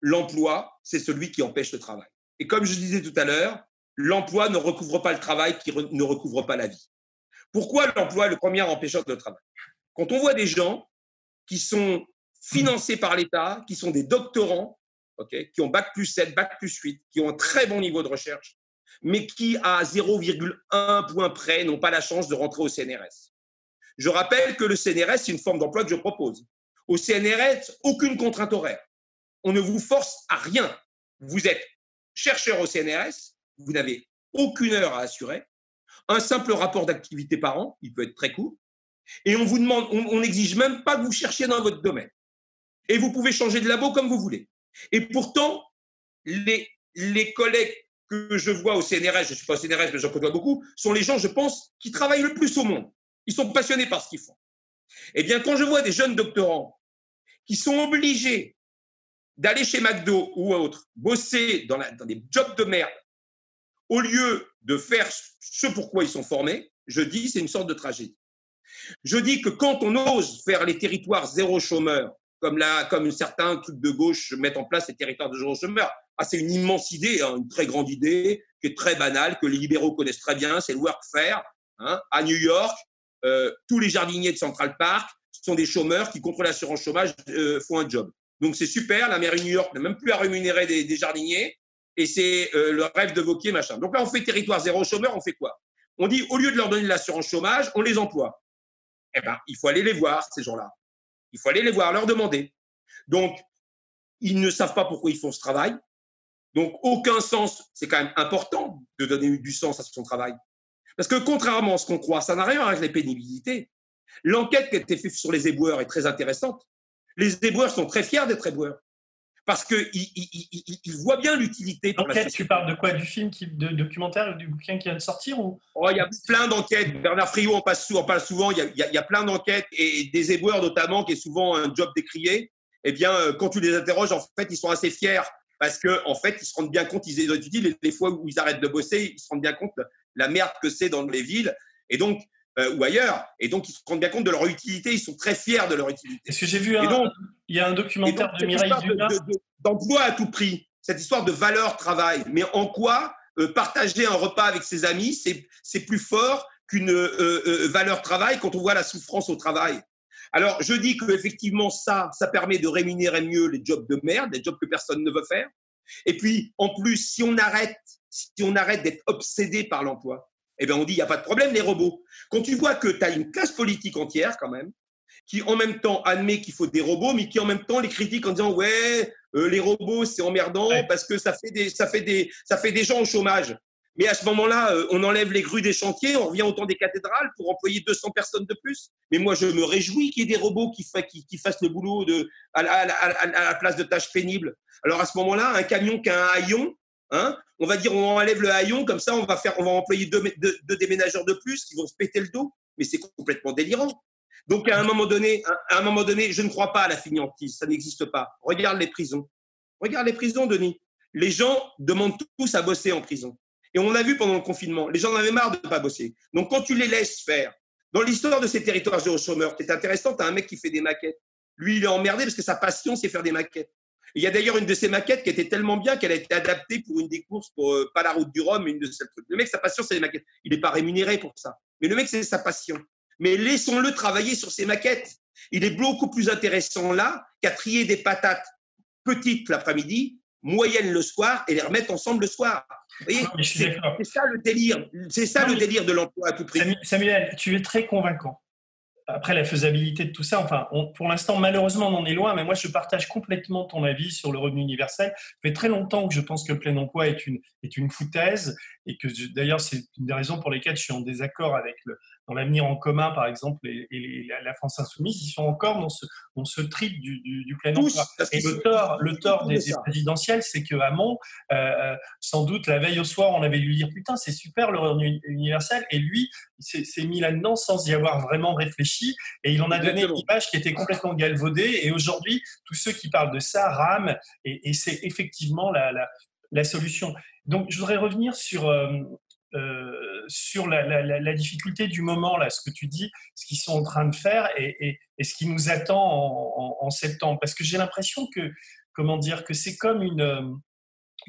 L'emploi, c'est celui qui empêche le travail. Et comme je disais tout à l'heure, l'emploi ne recouvre pas le travail qui ne recouvre pas la vie. Pourquoi l'emploi est le premier empêcheur de travail? Quand on voit des gens qui sont financés par l'État, qui sont des doctorants, qui ont bac plus 7, bac plus 8, qui ont un très bon niveau de recherche, mais qui, à 0,1 point près, n'ont pas la chance de rentrer au CNRS. Je rappelle que le CNRS, c'est une forme d'emploi que je propose. Au CNRS, aucune contrainte horaire. On ne vous force à rien. Vous êtes chercheur au CNRS, vous n'avez aucune heure à assurer, un simple rapport d'activité par an, il peut être très court, et on vous demande, on n'exige même pas que vous cherchiez dans votre domaine. Et vous pouvez changer de labo comme vous voulez. Et pourtant, les, les collègues que je vois au CNRS, je ne suis pas au CNRS, mais j'en connais beaucoup, sont les gens, je pense, qui travaillent le plus au monde. Ils sont passionnés par ce qu'ils font. Eh bien, quand je vois des jeunes doctorants qui sont obligés d'aller chez McDo ou autre, bosser dans, des jobs de merde, au lieu de faire ce pourquoi ils sont formés, je dis c'est une sorte de tragédie. Je dis que quand on ose faire les territoires zéro chômeur, comme, comme certains trucs de gauche mettent en place les territoires de zéro chômeur, ah, c'est une immense idée, hein, une très grande idée, qui est très banale, que les libéraux connaissent très bien, c'est le workfare. Hein, à New York, euh, tous les jardiniers de Central Park sont des chômeurs qui, contre l'assurance chômage, euh, font un job. Donc c'est super, la mairie de New York n'a même plus à rémunérer des, jardiniers, et c'est euh, le rêve de Vauquier, machin. Donc là, on fait territoire zéro chômeur, on fait quoi? On dit, au lieu de leur donner de l'assurance chômage, on les emploie. Eh bien, il faut aller les voir, ces gens-là. Il faut aller les voir, leur demander. Donc, ils ne savent pas pourquoi ils font ce travail. Donc, aucun sens. C'est quand même important de donner du sens à son travail. Parce que contrairement à ce qu'on croit, ça n'a rien à voir avec les pénibilités. L'enquête qui a été faite sur les éboueurs est très intéressante. Les éboueurs sont très fiers d'être éboueurs parce qu'ils ils, voient bien l'utilité. L'enquête, tu parles de quoi? Du film, qui, de documentaire, du bouquin qui vient de sortir ou... oh, Il y a plein d'enquêtes. Bernard Friot en, passe, parle souvent. Il y, a, il y a plein d'enquêtes et des éboueurs notamment, qui est souvent un job décrié. Eh bien, euh, quand tu les interroges, en fait, ils sont assez fiers parce qu'en en fait, ils se rendent bien compte, ils étudient les, les fois où ils arrêtent de bosser, ils se rendent bien compte de la merde que c'est dans les villes. Et donc, euh, ou ailleurs. Et donc, ils se rendent bien compte de leur utilité, ils sont très fiers de leur utilité. Est-ce que j'ai vu un, il y a un documentaire de Mireille Dumas D'emploi à tout prix, cette histoire de valeur travail. Mais en quoi euh, partager un repas avec ses amis, c'est plus fort qu'une euh, valeur travail quand on voit la souffrance au travail? Alors, je dis qu'effectivement, ça, ça permet de rémunérer mieux les jobs de merde, les jobs que personne ne veut faire. Et puis, en plus, si on arrête, si on arrête d'être obsédé par l'emploi, eh bien, on dit, il n'y a pas de problème, les robots. Quand tu vois que tu as une classe politique entière, quand même, qui en même temps admet qu'il faut des robots, mais qui en même temps les critique en disant, ouais, euh, les robots, c'est emmerdant parce que ça fait, des, ça, fait des, ça fait des gens au chômage. Mais à ce moment-là, euh, on enlève les grues des chantiers, on revient au temps des cathédrales pour employer 200 personnes de plus. Mais moi, je me réjouis qu'il y ait des robots qui, qui, qui fassent le boulot de, à, à, la place de tâches pénibles. Alors à ce moment-là, un camion qui a un haillon, Hein on va dire on enlève le haillon, comme ça on va, faire, on va employer deux, déménageurs de plus qui vont se péter le dos. Mais c'est complètement délirant. Donc à un moment donné, à un moment donné, je ne crois pas à la finiantise, ça n'existe pas. Regarde les prisons. Regarde les prisons, Denis. Les gens demandent tous à bosser en prison. Et on a vu pendant le confinement, les gens en avaient marre de ne pas bosser. Donc quand tu les laisses faire, Dans l'histoire de ces territoires zéro chômeur, c'est intéressant, tu as un mec qui fait des maquettes. Lui, il est emmerdé parce que sa passion, c'est faire des maquettes. Il y a d'ailleurs une de ces maquettes qui était tellement bien qu'elle a été adaptée pour une des courses, pour euh, pas la route du Rhum, mais une de celles. Le mec, sa passion, c'est les maquettes. Il n'est pas rémunéré pour ça. Mais le mec, c'est sa passion. Mais laissons-le travailler sur ses maquettes. Il est beaucoup plus intéressant là qu'à trier des patates petites l'après-midi, moyennes le soir et les remettre ensemble le soir. Vous voyez, c'est ça le délire. C'est ça le délire de l'emploi à tout prix. Samuel, tu es très convaincant après la faisabilité de tout ça, enfin, pour l'instant, malheureusement, on en est loin, mais moi, je partage complètement ton avis sur le revenu universel. Ça fait très longtemps que je pense que le plein emploi est une, est une foutaise et que d'ailleurs, c'est une des raisons pour lesquelles je suis en désaccord avec le, dans l'avenir en commun, par exemple, et, la France insoumise, ils sont encore dans ce, dans ce trip du, du, plein emploi. Et le tort, le tort des, présidentielles, c'est que Hamon, euh, sans doute, la veille au soir, on avait lui dire putain, c'est super le revenu universel, et lui, s'est mis là-dedans sans y avoir vraiment réfléchi, et il en a donné une image qui était complètement galvaudée. Et aujourd'hui, tous ceux qui parlent de ça rament, et, c'est effectivement la, la, la, solution. Donc, je voudrais revenir sur euh, euh, sur la, difficulté du moment, là, ce que tu dis, ce qu'ils sont en train de faire et, ce qui nous attend en, septembre. Parce que j'ai l'impression que, comment dire, que c'est comme une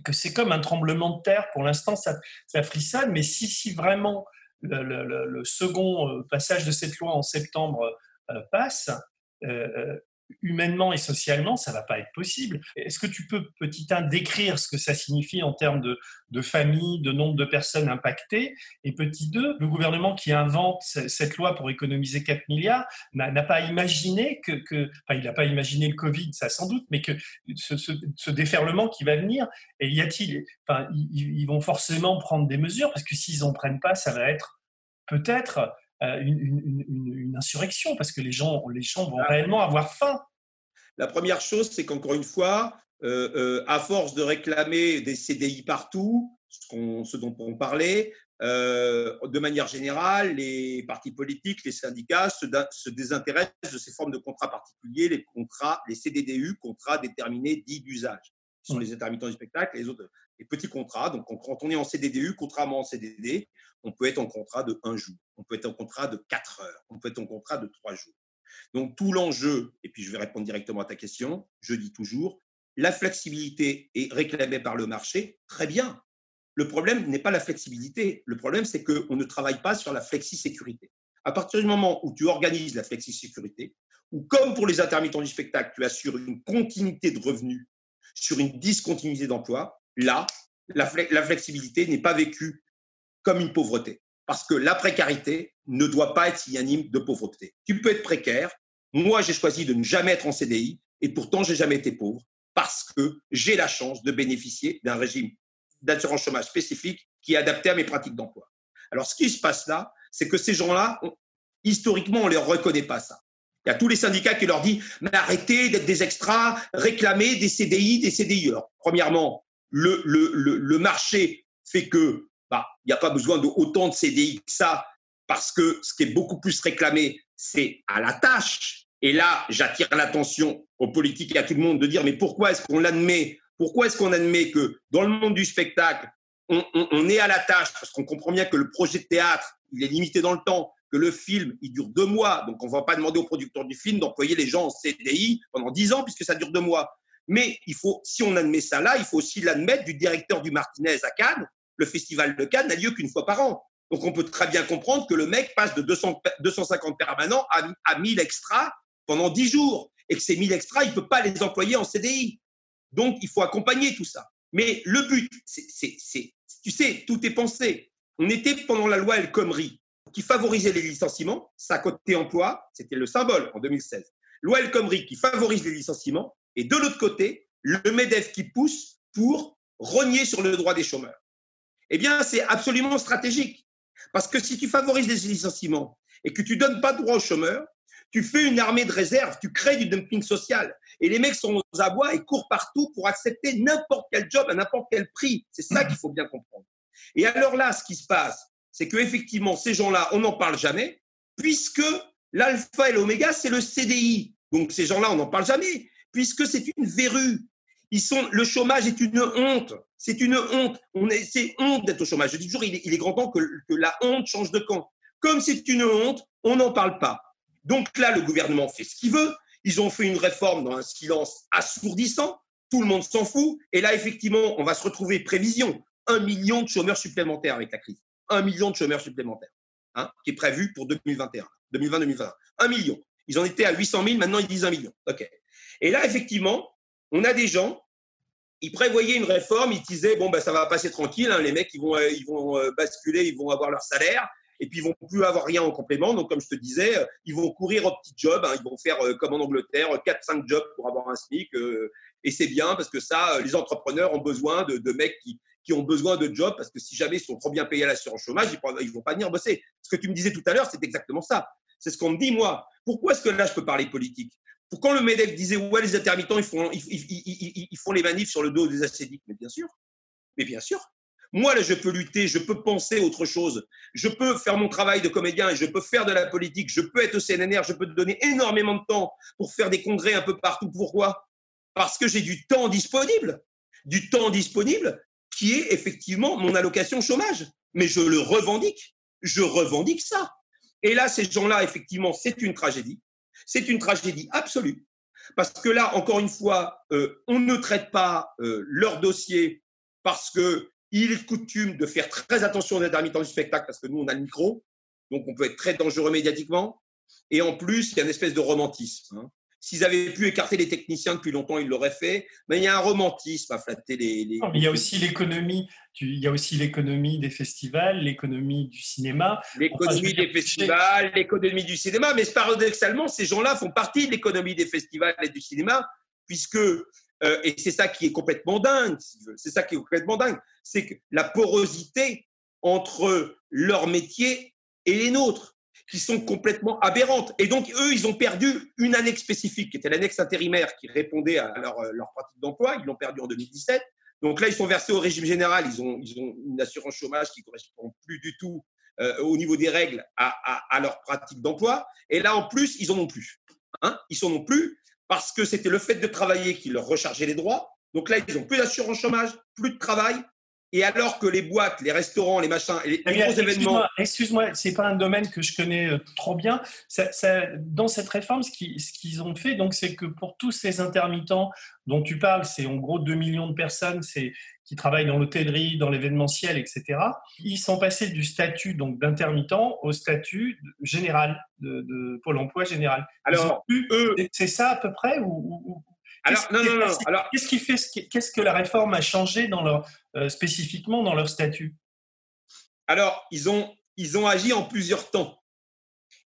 que c'est comme un tremblement de terre. Pour l'instant, ça, ça frissonne, mais si, si vraiment le, second euh, passage de cette loi en septembre euh, passe, humainement et socialement, ça va pas être possible. Est-ce que tu peux, petit un, décrire ce que ça signifie en termes de, de famille, de nombre de personnes impactées? Et petit deux, le gouvernement qui invente cette loi pour économiser 4 milliards n'a pas imaginé que, que enfin, il n'a pas imaginé le Covid, ça sans doute, mais que ce, déferlement qui va venir, et y a-t-il, enfin, ils, ils vont forcément prendre des mesures parce que s'ils en prennent pas, ça va être peut-être euh, une, insurrection parce que les gens, les gens vont ah. réellement avoir faim. La première chose, c'est qu'encore une fois, euh, euh, à force de réclamer des CDI partout, ce, ce dont on parlait, de manière générale, les partis politiques, les syndicats se, se, désintéressent de ces formes de contrats particuliers, les contrats, les CDDU, contrats déterminés dits d'usage, qui sont les intermittents du spectacle, les autres, les petits contrats. Donc, quand on est en CDDU, contrairement en CDD, on peut être en contrat de un jour, on peut être en contrat de quatre heures, on peut être en contrat de trois jours. Donc tout l'enjeu, et puis je vais répondre directement à ta question, je dis toujours, la flexibilité est réclamée par le marché, très bien. Le problème n'est pas la flexibilité, le problème c'est qu'on ne travaille pas sur la flexi-sécurité. À partir du moment où tu organises la flexi-sécurité, ou comme pour les intermittents du spectacle, tu assures une continuité de revenus sur une discontinuité d'emploi, là, la, flexibilité n'est pas vécue comme une pauvreté. Parce que la précarité ne doit pas être synonyme de pauvreté. Tu peux être précaire. Moi, j'ai choisi de ne jamais être en CDI et pourtant, j'ai jamais été pauvre parce que j'ai la chance de bénéficier d'un régime d'assurance chômage spécifique qui est adapté à mes pratiques d'emploi. Alors, ce qui se passe là, c'est que ces gens-là, historiquement, on ne leur reconnaît pas ça. Il y a tous les syndicats qui leur disent mais arrêtez d'être des extras, réclamez des CDI, des CDI. Alors, premièrement, le, marché fait que bah, il n'y a pas besoin de autant de CDI que ça, parce que ce qui est beaucoup plus réclamé, c'est à la tâche. Et là, j'attire l'attention aux politiques et à tout le monde de dire, mais pourquoi est-ce qu'on admet Pourquoi est-ce qu'on admet que dans le monde du spectacle, on, est à la tâche? Parce qu'on comprend bien que le projet de théâtre, il est limité dans le temps, que le film, il dure deux mois. Donc, on ne va pas demander aux producteurs du film d'employer les gens en CDI pendant dix ans, puisque ça dure deux mois. Mais il faut, si on admet ça là, il faut aussi l'admettre du directeur du Martinez à Cannes, le festival de Cannes n'a lieu qu'une fois par an. Donc on peut très bien comprendre que le mec passe de 200, 250 permanents à, à 1000 extras pendant 10 jours et que ces 1000 extras, il ne peut pas les employer en CDI. Donc il faut accompagner tout ça. Mais le but, c'est, tu sais, tout est pensé. On était pendant la loi El Khomri qui favorisait les licenciements, ça côté emploi, c'était le symbole en 2016. Loi El Khomri qui favorise les licenciements et de l'autre côté, le MEDEF qui pousse pour rogner sur le droit des chômeurs eh bien, c'est absolument stratégique. Parce que si tu favorises les licenciements et que tu donnes pas de droit aux chômeurs, tu fais une armée de réserve, tu crées du dumping social. Et les mecs sont aux abois et courent partout pour accepter n'importe quel job à n'importe quel prix. C'est ça qu'il faut bien comprendre. Et alors là, ce qui se passe, c'est qu'effectivement, ces gens-là, on n'en parle jamais, puisque l'alpha et l'oméga, c'est le CDI. Donc ces gens-là, on n'en parle jamais, puisque c'est une verrue. Le chômage est une honte. C'est une honte. On est, c'est honte d'être au chômage. Je dis toujours, il est, grand temps que, la honte change de camp. Comme c'est une honte On n'en parle pas. Donc là, le gouvernement fait ce qu'il veut. Ils ont fait une réforme dans un silence assourdissant. Tout le monde s'en fout. Et là, effectivement, on va se retrouver prévision. Un million de chômeurs supplémentaires avec la crise. Un million de chômeurs supplémentaires, hein, qui est prévu pour 2021, 2020-2021. Un million. Ils en étaient à 800 000, maintenant ils disent un million. OK. Et là, effectivement, on a des gens, ils prévoyaient une réforme, ils disaient, bon, ben, ça va passer tranquille, hein, les mecs, ils vont, euh, euh, basculer, ils vont avoir leur salaire, et puis ils vont plus avoir rien en complément. Donc, comme je te disais, euh, ils vont courir au petit job, hein, ils vont faire comme en Angleterre, 4-5 jobs pour avoir un SMIC. et c'est bien parce que ça, les entrepreneurs ont besoin de, de mecs qui, qui, ont besoin de jobs parce que si jamais ils sont trop bien payés à l'assurance chômage, ils ne vont pas venir bosser. Ce que tu me disais tout à l'heure, c'est exactement ça. C'est ce qu'on me dit, moi. Pourquoi est-ce que là, je peux parler politique? Pourquoi le MEDEF disait, ouais, les intermittents, ils font, ils, font les manifs sur le dos des acédiques Mais bien sûr. Mais bien sûr. Moi, là, je peux lutter, je peux penser autre chose. Je peux faire mon travail de comédien et je peux faire de la politique. Je peux être au CNNR, je peux te donner énormément de temps pour faire des congrès un peu partout. Pourquoi? Parce que j'ai du temps disponible. Du temps disponible qui est effectivement mon allocation chômage. Mais je le revendique. Je revendique ça. Et là, ces gens-là, effectivement, c'est une tragédie. C'est une tragédie absolue. Parce que là, encore une fois, euh, on ne traite pas euh, leur dossier parce qu'il est coutume de faire très attention aux intermittents du spectacle parce que nous, on a le micro, donc on peut être très dangereux médiatiquement. Et en plus, il y a une espèce de romantisme. Hein. S'ils avaient pu écarter les techniciens depuis longtemps, ils l'auraient fait. Mais il y a un romantisme à flatter les. il y a aussi l'économie. Il y a aussi l'économie des festivals, l'économie du cinéma. L'économie des festivals, l'économie du cinéma. Mais paradoxalement, ces gens-là font partie de l'économie des festivals et du cinéma, puisque euh, et c'est ça qui est complètement dingue. C'est ça qui est complètement dingue, c'est que la porosité entre leur métier et les nôtres qui sont complètement aberrantes. Et donc, eux, ils ont perdu une annexe spécifique, qui était l'annexe intérimaire, qui répondait à leur, euh, leur pratique d'emploi. Ils l'ont perdu en 2017. Donc là, ils sont versés au régime général. Ils ont, ils ont une assurance chômage qui ne correspond plus du tout euh, au niveau des règles à, à, leur pratique d'emploi. Et là, en plus, ils n'en ont plus. Hein ils n'en ont plus parce que c'était le fait de travailler qui leur rechargeait les droits. Donc là, ils n'ont plus d'assurance chômage, plus de travail, et alors que les boîtes, les restaurants, les machins, les, les gros événements. Excuse-moi, ce n'est pas un domaine que je connais euh, trop bien. Ça, ça, dans cette réforme, ce qu'ils ont fait, donc, c'est que pour tous ces intermittents dont tu parles, c'est en gros 2 millions de personnes qui travaillent dans l'hôtellerie, dans l'événementiel, etc. Ils sont passés du statut donc d'intermittent au statut général de, de Pôle Emploi général. Alors, c'est ça à peu près ou, alors, non, non, non. Alors, qu'est-ce qui fait, qu'est-ce que la réforme a changé dans leur, euh, spécifiquement dans leur statut? Alors, ils ont, ils ont agi en plusieurs temps.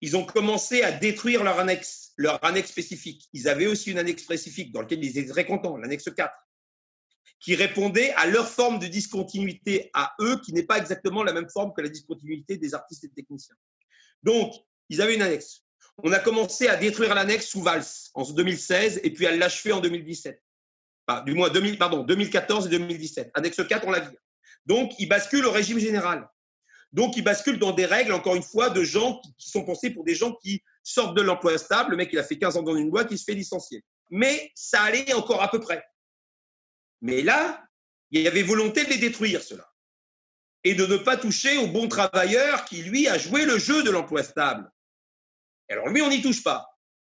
Ils ont commencé à détruire leur annexe, leur annexe spécifique. Ils avaient aussi une annexe spécifique dans laquelle ils étaient très contents, l'annexe 4, qui répondait à leur forme de discontinuité à eux, qui n'est pas exactement la même forme que la discontinuité des artistes et techniciens. Donc, ils avaient une annexe. On a commencé à détruire l'annexe sous Valls en 2016 et puis à l'achever en 2017. du moins, 2000, pardon, 2014 et 2017. Annexe 4, on l'a vu. Donc, il bascule au régime général. Donc, il bascule dans des règles, encore une fois, de gens qui, sont pensés pour des gens qui sortent de l'emploi stable. Le mec, il a fait 15 ans dans une boîte, il se fait licencier. Mais ça allait encore à peu près. Mais là, il y avait volonté de les détruire, cela. Et de ne pas toucher au bon travailleur qui, lui, a joué le jeu de l'emploi stable. Alors lui, on n'y touche pas.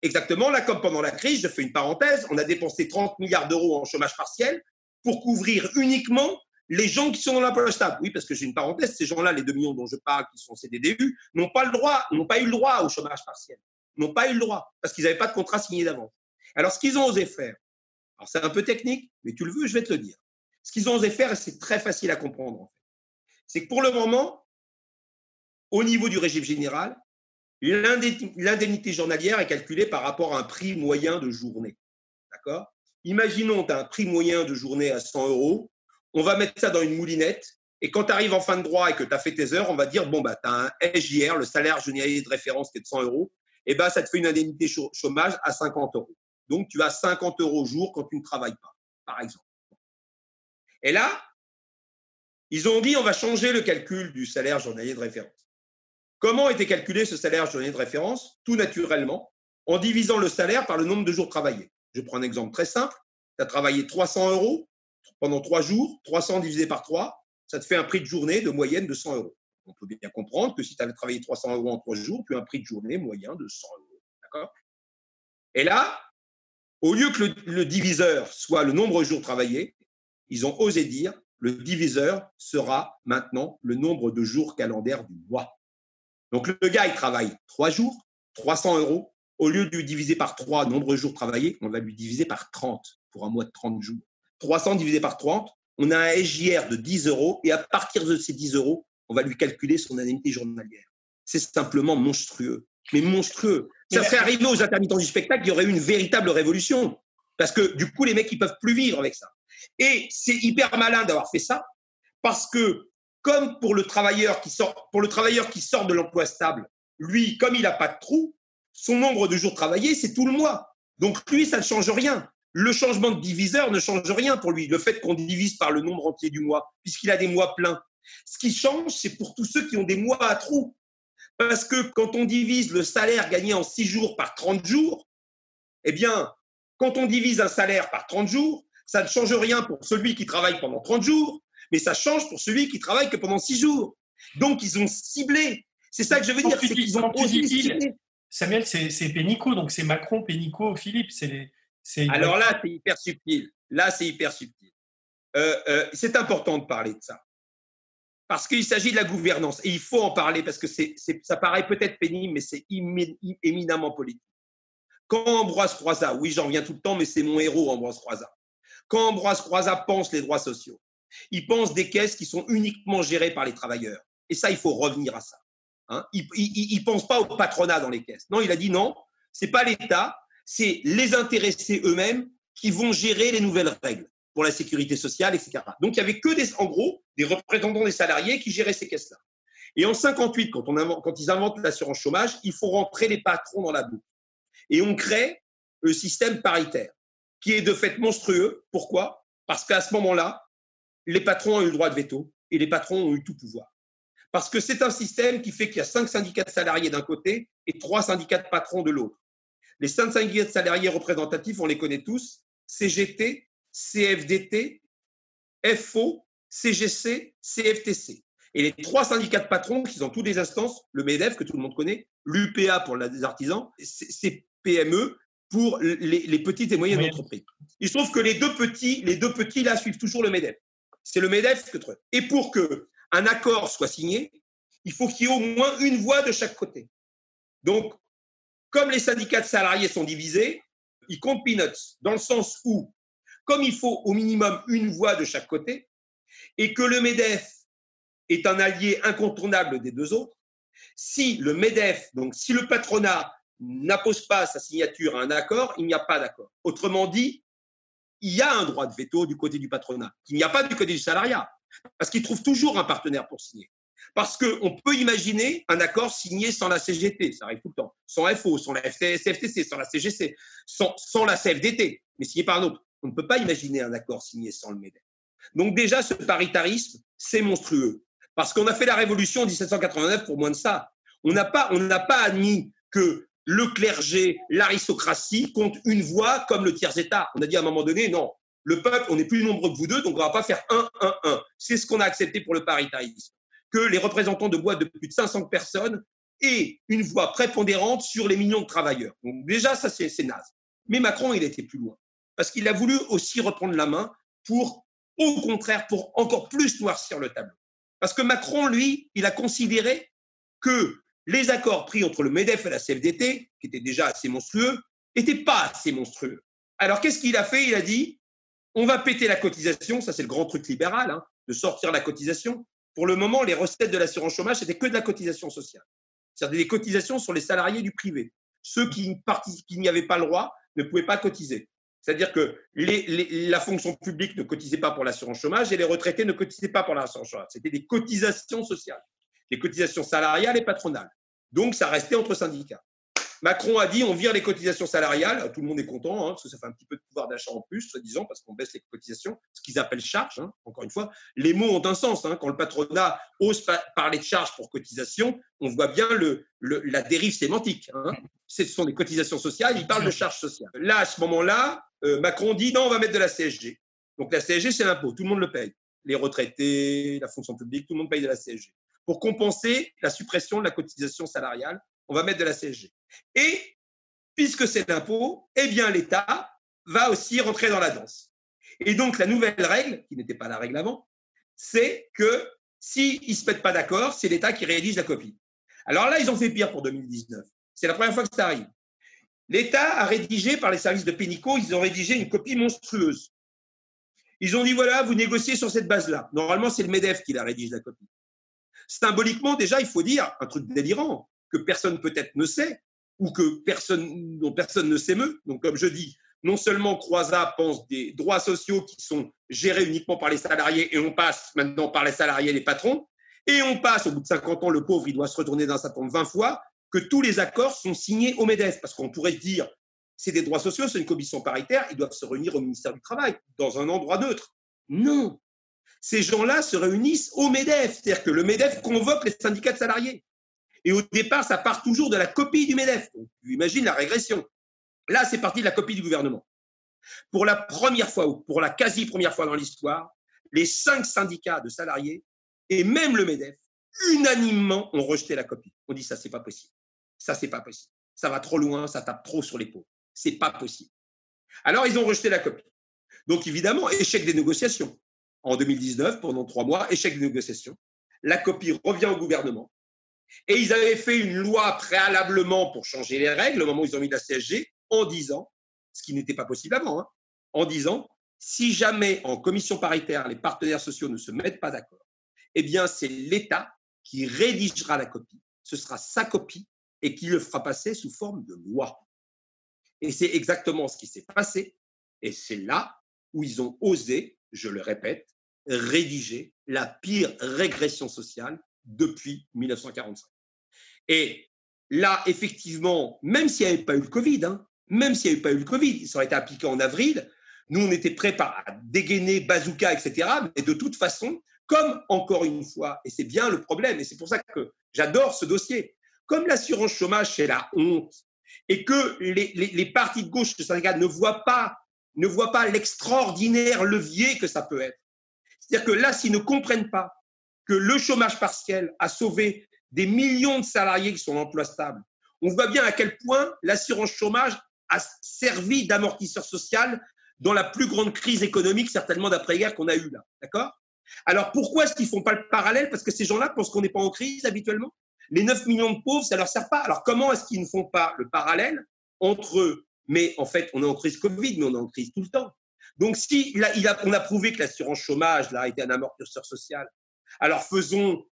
Exactement, là, comme pendant la crise, je fais une parenthèse, on a dépensé 30 milliards d'euros en chômage partiel pour couvrir uniquement les gens qui sont dans l'emploi stable. Oui, parce que j'ai une parenthèse, ces gens-là, les 2 millions dont je parle, qui sont CDDU, n'ont pas le droit, n'ont pas eu le droit au chômage partiel. N'ont pas eu le droit, parce qu'ils n'avaient pas de contrat signé d'avance. Alors, ce qu'ils ont osé faire, alors c'est un peu technique, mais tu le veux, je vais te le dire. Ce qu'ils ont osé faire, et c'est très facile à comprendre, en fait, c'est que pour le moment, au niveau du régime général, L'indemnité journalière est calculée par rapport à un prix moyen de journée. D'accord? Imaginons, tu as un prix moyen de journée à 100 euros. On va mettre ça dans une moulinette. Et quand tu arrives en fin de droit et que tu as fait tes heures, on va dire bon, bah, tu as un SJR, le salaire journalier de référence qui est de 100 euros. Et ben, ça te fait une indemnité chômage à 50 euros. Donc, tu as 50 euros au jour quand tu ne travailles pas, par exemple. Et là, ils ont dit on va changer le calcul du salaire journalier de référence. Comment était calculé ce salaire journalier de référence Tout naturellement, en divisant le salaire par le nombre de jours travaillés. Je prends un exemple très simple. Tu as travaillé 300 euros pendant trois jours, 300 divisé par 3, ça te fait un prix de journée de moyenne de 100 euros. On peut bien comprendre que si tu avais travaillé 300 euros en trois jours, tu as un prix de journée moyen de 100 euros. Et là, au lieu que le, diviseur soit le nombre de jours travaillés, ils ont osé dire le diviseur sera maintenant le nombre de jours calendaires du mois. Donc le gars, il travaille trois jours, 300 euros. Au lieu de lui diviser par trois nombre de jours travaillés, on va lui diviser par 30 pour un mois de 30 jours. 300 divisé par 30, on a un SJR de 10 euros et à partir de ces 10 euros, on va lui calculer son indemnité journalière. C'est simplement monstrueux, mais monstrueux. Ça serait arrivé aux intermittents du spectacle, il y aurait eu une véritable révolution. Parce que du coup, les mecs, ils peuvent plus vivre avec ça. Et c'est hyper malin d'avoir fait ça, parce que comme pour le travailleur qui sort, pour le travailleur qui sort de l'emploi stable, lui, comme il n'a pas de trou, son nombre de jours travaillés, c'est tout le mois. Donc lui, ça ne change rien. Le changement de diviseur ne change rien pour lui. Le fait qu'on divise par le nombre entier du mois, puisqu'il a des mois pleins. Ce qui change, c'est pour tous ceux qui ont des mois à trous. Parce que quand on divise le salaire gagné en 6 jours par 30 jours, eh bien, quand on divise un salaire par 30 jours, ça ne change rien pour celui qui travaille pendant 30 jours, mais ça change pour celui qui travaille que pendant 6 jours. Donc, ils ont ciblé. C'est ça que je veux dire, c'est qu'ils ont ciblé. Samuel, c'est Pénicaud, donc c'est Macron, Pénicaud, Philippe. Alors là, c'est hyper subtil. Là, c'est hyper subtil. Euh, euh, c'est important de parler de ça parce qu'il s'agit de la gouvernance. Et il faut en parler parce que c'est, ça paraît peut-être pénible, mais c'est éminemment politique. Quand Ambroise Croizat, oui, j'en reviens tout le temps, mais c'est mon héros, Ambroise Croizat. Quand Ambroise Croizat pense les droits sociaux, il pense des caisses qui sont uniquement gérées par les travailleurs. Et ça, il faut revenir à ça. Il ne pense pas au patronat dans les caisses. Non, il a dit non, c'est pas l'État, c'est les intéressés eux-mêmes qui vont gérer les nouvelles règles pour la sécurité sociale, etc. Donc, il n'y avait que, des, en gros, des représentants des salariés qui géraient ces caisses-là. Et en 58, quand, quand ils inventent l'assurance chômage, il faut rentrer les patrons dans la boucle. Et on crée le système paritaire, qui est de fait monstrueux. Pourquoi? Parce qu'à ce moment-là, les patrons ont eu le droit de veto et les patrons ont eu tout pouvoir. Parce que c'est un système qui fait qu'il y a cinq syndicats de salariés d'un côté et trois syndicats de patrons de l'autre. Les cinq syndicats de salariés représentatifs, on les connaît tous, CGT, CFDT, FO, CGC, CFTC. Et les trois syndicats de patrons qui sont tous des instances, le MEDEF que tout le monde connaît, l'UPA pour les artisans, CPME pour les, petites et moyennes entreprises. Il se trouve que les deux petits, les deux petits là suivent toujours le MEDEF. C'est le MEDEF que Et pour que un accord soit signé, il faut qu'il y ait au moins une voix de chaque côté. Donc, comme les syndicats de salariés sont divisés, ils comptent peanuts, dans le sens où comme il faut au minimum une voix de chaque côté, et que le MEDEF est un allié incontournable des deux autres, si le MEDEF, donc si le patronat n'appose pas sa signature à un accord, il n'y a pas d'accord. Autrement dit, il y a un droit de veto du côté du patronat, qu'il n'y a pas du côté du salariat, parce qu'il trouve toujours un partenaire pour signer. Parce qu'on peut imaginer un accord signé sans la CGT, ça arrive tout le temps, sans FO, sans la CFTC, sans la CGC, sans, la CFDT, mais signé par un autre. On ne peut pas imaginer un accord signé sans le MEDEF. Donc déjà, ce paritarisme, c'est monstrueux. Parce qu'on a fait la révolution en 1789 pour moins de ça. On n'a pas, pas admis que le clergé, l'aristocratie compte une voix comme le tiers-État. On a dit à un moment donné, non, le peuple, on est plus nombreux que vous deux, donc on ne va pas faire un, un, un. C'est ce qu'on a accepté pour le paritarisme. Que les représentants de boîtes de plus de 500 personnes aient une voix prépondérante sur les millions de travailleurs. Donc déjà, ça, c'est naze. Mais Macron, il était plus loin parce qu'il a voulu aussi reprendre la main pour, au contraire, pour encore plus noircir le tableau. Parce que Macron, lui, il a considéré que les accords pris entre le MEDEF et la CFDT, qui étaient déjà assez monstrueux, n'étaient pas assez monstrueux. Alors qu'est-ce qu'il a fait? Il a dit, on va péter la cotisation, ça c'est le grand truc libéral, hein, de sortir la cotisation. Pour le moment, les recettes de l'assurance chômage, c'était que de la cotisation sociale. C'est-à-dire des cotisations sur les salariés du privé. Ceux qui, qui n'y avaient pas le droit ne pouvaient pas cotiser. C'est-à-dire que la fonction publique ne cotisait pas pour l'assurance chômage et les retraités ne cotisaient pas pour l'assurance chômage. C'était des cotisations sociales, des cotisations salariales et patronales. Donc, ça restait entre syndicats. Macron a dit on vire les cotisations salariales, tout le monde est content, hein, parce que ça fait un petit peu de pouvoir d'achat en plus, soi-disant, parce qu'on baisse les cotisations, ce qu'ils appellent charges. Hein. Encore une fois, les mots ont un sens. Hein. Quand le patronat ose parler de charges pour cotisation, on voit bien le, la dérive sémantique. Ce sont des cotisations sociales, il parle de charges sociales. Là, à ce moment-là, euh, Macron dit non, on va mettre de la CSG. Donc la CSG, c'est l'impôt, tout le monde le paye. Les retraités, la fonction publique, tout le monde paye de la CSG. Pour compenser la suppression de la cotisation salariale. On va mettre de la CSG. Et puisque c'est l'impôt, eh bien l'État va aussi rentrer dans la danse. Et donc la nouvelle règle, qui n'était pas la règle avant, c'est que s'ils ne se mettent pas d'accord, c'est l'État qui rédige la copie. Alors là, ils ont fait pire pour 2019. C'est la première fois que ça arrive. L'État a rédigé par les services de Pénico, ils ont rédigé une copie monstrueuse. Ils ont dit voilà, vous négociez sur cette base-là. Normalement, c'est le MEDEF qui la rédige la copie. Symboliquement, déjà, il faut dire un truc délirant que personne peut-être ne sait ou que personne, dont personne ne s'émeut. Donc, comme je dis, non seulement Croisa pense des droits sociaux qui sont gérés uniquement par les salariés et on passe maintenant par les salariés et les patrons, et on passe, au bout de 50 ans, le pauvre, il doit se retourner dans sa tombe 20 fois, que tous les accords sont signés au MEDEF. Parce qu'on pourrait se dire, c'est des droits sociaux, c'est une commission paritaire, ils doivent se réunir au ministère du Travail, dans un endroit neutre. Non. Ces gens-là se réunissent au MEDEF, c'est-à-dire que le MEDEF convoque les syndicats de salariés. Et au départ, ça part toujours de la copie du MEDEF. Donc, tu imagines la régression. Là, c'est parti de la copie du gouvernement. Pour la première fois, ou pour la quasi-première fois dans l'histoire, les cinq syndicats de salariés et même le MEDEF, unanimement, ont rejeté la copie. On dit ça, c'est pas possible. Ça, c'est pas possible. Ça va trop loin, ça tape trop sur les pauvres. C'est pas possible. Alors, ils ont rejeté la copie. Donc, évidemment, échec des négociations. En 2019, pendant trois mois, échec des négociations. La copie revient au gouvernement. Et ils avaient fait une loi préalablement pour changer les règles au moment où ils ont mis la CSG en disant, ce qui n'était pas possible avant, hein, en disant, si jamais en commission paritaire les partenaires sociaux ne se mettent pas d'accord, eh bien c'est l'État qui rédigera la copie. Ce sera sa copie et qui le fera passer sous forme de loi. Et c'est exactement ce qui s'est passé. Et c'est là où ils ont osé, je le répète, rédiger la pire régression sociale depuis 1945. Et là, effectivement, même s'il n'y avait pas eu le Covid, hein, même s'il n'y avait pas eu le Covid, ça aurait été appliqué en avril, nous, on était prêts à dégainer bazooka, etc. Mais de toute façon, comme encore une fois, et c'est bien le problème, et c'est pour ça que j'adore ce dossier, comme l'assurance chômage, c'est la honte, et que les, partis de gauche de syndicat ne voient pas, ne voient pas l'extraordinaire levier que ça peut être. C'est-à-dire que là, s'ils ne comprennent pas que le chômage partiel a sauvé des millions de salariés qui sont en emploi stable, on voit bien à quel point l'assurance chômage a servi d'amortisseur social dans la plus grande crise économique, certainement d'après-guerre qu'on a eue là. D'accord? Alors pourquoi est-ce qu'ils ne font pas le parallèle? Parce que ces gens-là pensent qu'on n'est pas en crise habituellement? Les 9 millions de pauvres, ça ne leur sert pas. Alors comment est-ce qu'ils ne font pas le parallèle entre Mais en fait, on est en crise Covid, mais on est en crise tout le temps. Donc si on a prouvé que l'assurance chômage là, a été un amortisseur social, alors faisons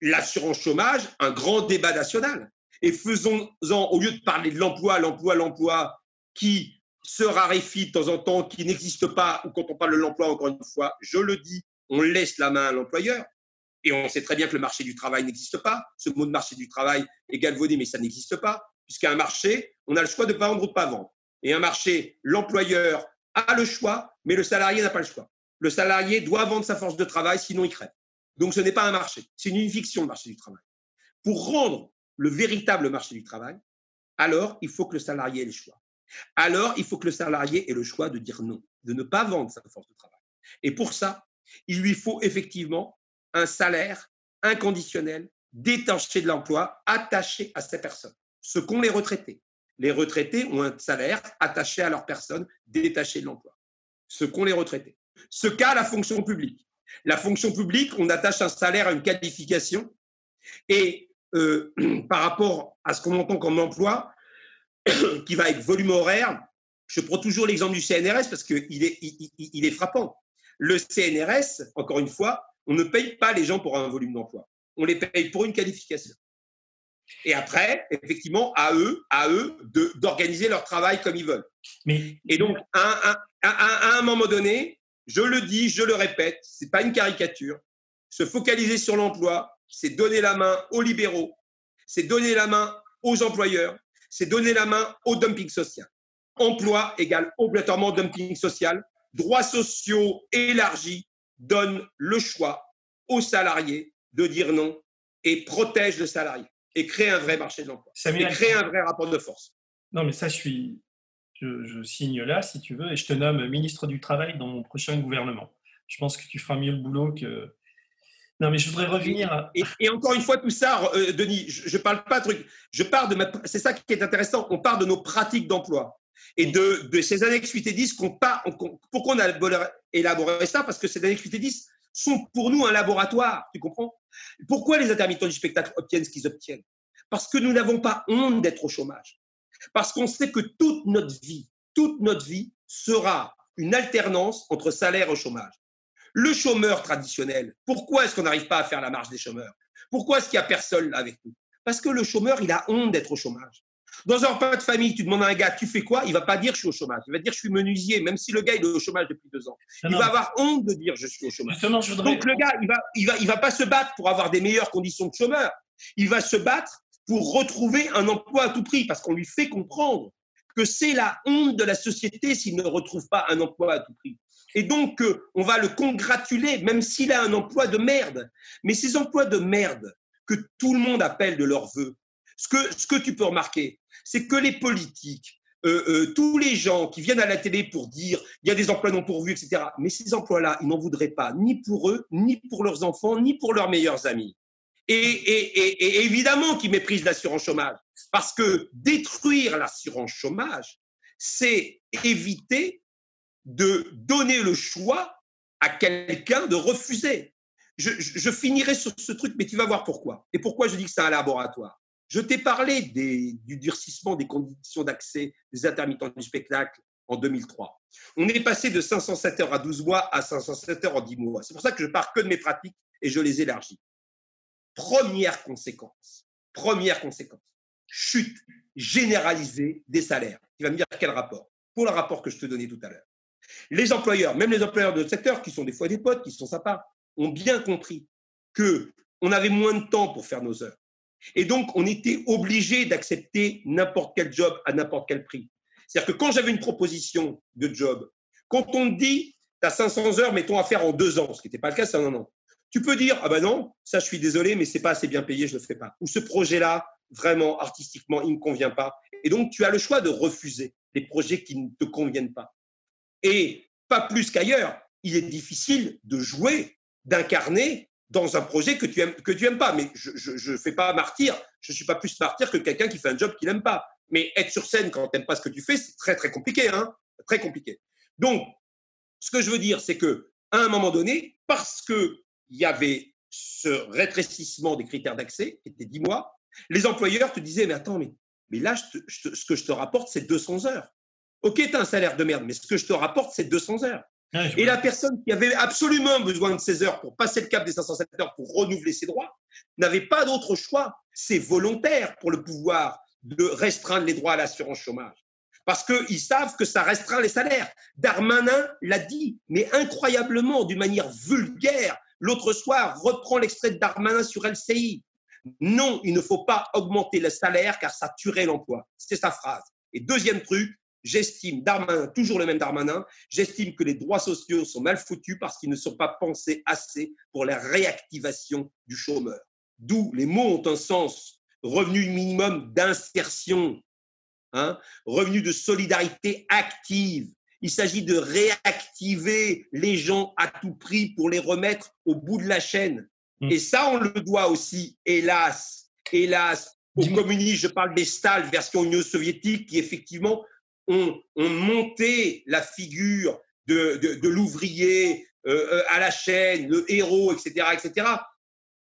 l'assurance chômage un grand débat national et faisons-en, au lieu de parler de l'emploi, l'emploi, l'emploi, qui se raréfie de temps en temps, qui n'existe pas, ou quand on parle de l'emploi, encore une fois, je le dis, on laisse la main à l'employeur. Et on sait très bien que le marché du travail n'existe pas. Ce mot de marché du travail est galvaudé, mais ça n'existe pas. Puisqu'à un marché, on a le choix de pas vendre ou de pas vendre. Et un marché, l'employeur a le choix, mais le salarié n'a pas le choix. Le salarié doit vendre sa force de travail, sinon il crève. Donc ce n'est pas un marché, c'est une fiction le marché du travail. Pour rendre le véritable marché du travail, alors il faut que le salarié ait le choix. Alors il faut que le salarié ait le choix de dire non, de ne pas vendre sa force de travail. Et pour ça, il lui faut effectivement un salaire inconditionnel, détaché de l'emploi, attaché à ces personnes. Ce qu'ont les retraités. Les retraités ont un salaire attaché à leur personne, détaché de l'emploi. Ce qu'ont les retraités. Ce qu'a la fonction publique. La fonction publique, on attache un salaire à une qualification et euh, par rapport à ce qu'on entend comme emploi, qui va être volume horaire, je prends toujours l'exemple du CNRS parce qu'il est, est frappant. Le CNRS, encore une fois, on ne paye pas les gens pour un volume d'emploi. On les paye pour une qualification. Et après, effectivement, à eux, à eux d'organiser leur travail comme ils veulent. Mais... Et donc, à, à, un moment donné, je le dis, je le répète, ce n'est pas une caricature. Se focaliser sur l'emploi, c'est donner la main aux libéraux, c'est donner la main aux employeurs, c'est donner la main au dumping social. Emploi égale obligatoirement dumping social. Droits sociaux élargis donnent le choix aux salariés de dire non et protège le salarié et crée un vrai marché de l'emploi et crée un vrai rapport de force. Non, mais ça, je suis, je, signe là, si tu veux, et je te nomme ministre du Travail dans mon prochain gouvernement. Je pense que tu feras mieux le boulot que, Non, mais je voudrais revenir. Et, encore une fois, tout ça, euh, Denis, je ne parle pas de truc. Je parle de C'est ça qui est intéressant. On parle de nos pratiques d'emploi et de, de, ces années 8 et 10 qu'on pas. pourquoi on a élaboré ça? Parce que ces années 8 et 10 sont pour nous un laboratoire. Tu comprends? Pourquoi les intermittents du spectacle obtiennent ce qu'ils obtiennent? Parce que nous n'avons pas honte d'être au chômage. Parce qu'on sait que toute notre vie, toute notre vie sera une alternance entre salaire et chômage. Le chômeur traditionnel, pourquoi est-ce qu'on n'arrive pas à faire la marche des chômeurs? Pourquoi est-ce qu'il n'y a personne là avec nous? Parce que le chômeur, il a honte d'être au chômage. Dans un repas de famille, tu demandes à un gars, tu fais quoi? Il va pas dire je suis au chômage. Il va dire je suis menuisier, même si le gars il est au chômage depuis deux ans. il va avoir honte de dire je suis au chômage. Donc le gars, il va, il va, il va pas se battre pour avoir des meilleures conditions de chômeur. Il va se battre pour retrouver un emploi à tout prix, parce qu'on lui fait comprendre que c'est la honte de la société s'il ne retrouve pas un emploi à tout prix. Et donc, on va le congratuler, même s'il a un emploi de merde. Mais ces emplois de merde que tout le monde appelle de leur vœu, ce que, ce que tu peux remarquer, c'est que les politiques, euh, euh, tous les gens qui viennent à la télé pour dire il y a des emplois non pourvus, etc., mais ces emplois-là, ils n'en voudraient pas, ni pour eux, ni pour leurs enfants, ni pour leurs meilleurs amis. Et, évidemment qu'ils méprisent l'assurance chômage, parce que détruire l'assurance chômage, c'est éviter de donner le choix à quelqu'un de refuser. Je, finirai sur ce truc, mais tu vas voir pourquoi. Et pourquoi je dis que c'est un laboratoire? Je t'ai parlé du durcissement des conditions d'accès des intermittents du spectacle en 2003. On est passé de 507 heures à 12 mois à 507 heures en 10 mois. C'est pour ça que je pars que de mes pratiques et je les élargis. Première conséquence, première conséquence, chute généralisée des salaires. Tu vas me dire quel rapport? Pour le rapport que je te donnais tout à l'heure. Les employeurs, même les employeurs de notre secteur, qui sont des fois des potes, qui sont sympas, ont bien compris que on avait moins de temps pour faire nos heures. Et donc, on était obligé d'accepter n'importe quel job à n'importe quel prix. C'est-à-dire que quand j'avais une proposition de job, quand on te dit, tu as 500 heures, mettons, à faire en deux ans, ce qui n'était pas le cas, c'est un an. Tu peux dire, ah ben non, ça je suis désolé, mais c'est pas assez bien payé, je ne le fais pas. Ou ce projet-là, vraiment, artistiquement, il ne me convient pas. Et donc, tu as le choix de refuser les projets qui ne te conviennent pas. Et pas plus qu'ailleurs, il est difficile de jouer, d'incarner dans un projet que tu aimes, que tu aimes pas. Mais je ne fais pas martyr, je ne suis pas plus martyr que quelqu'un qui fait un job qu'il n'aime pas. Mais être sur scène quand tu n'aimes pas ce que tu fais, c'est très très compliqué. Hein très compliqué. Donc, ce que je veux dire, c'est que à un moment donné, parce qu'il y avait ce rétrécissement des critères d'accès, qui était 10 mois, les employeurs te disaient, mais attends, mais, mais là, ce que je te rapporte, c'est 200 heures. Ok, tu as un salaire de merde, mais ce que je te rapporte, c'est 200 heures. Et la personne qui avait absolument besoin de ces heures pour passer le cap des 507 heures pour renouveler ses droits n'avait pas d'autre choix. C'est volontaire pour le pouvoir de restreindre les droits à l'assurance chômage. Parce qu'ils savent que ça restreint les salaires. Darmanin l'a dit, mais incroyablement, d'une manière vulgaire, l'autre soir, reprend l'extrait de Darmanin sur LCI. Non, il ne faut pas augmenter le salaire car ça tuerait l'emploi. C'est sa phrase. Et deuxième truc, J'estime, Darmanin, toujours le même Darmanin, j'estime que les droits sociaux sont mal foutus parce qu'ils ne sont pas pensés assez pour la réactivation du chômeur. D'où les mots ont un sens. Revenu minimum d'insertion, hein, revenu de solidarité active. Il s'agit de réactiver les gens à tout prix pour les remettre au bout de la chaîne. Mmh. Et ça, on le doit aussi, hélas, hélas, aux communistes. Je parle des Stal, version Union soviétique, qui effectivement ont, monté la figure de, l'ouvrier euh, euh, à la chaîne, le héros, etc., etc.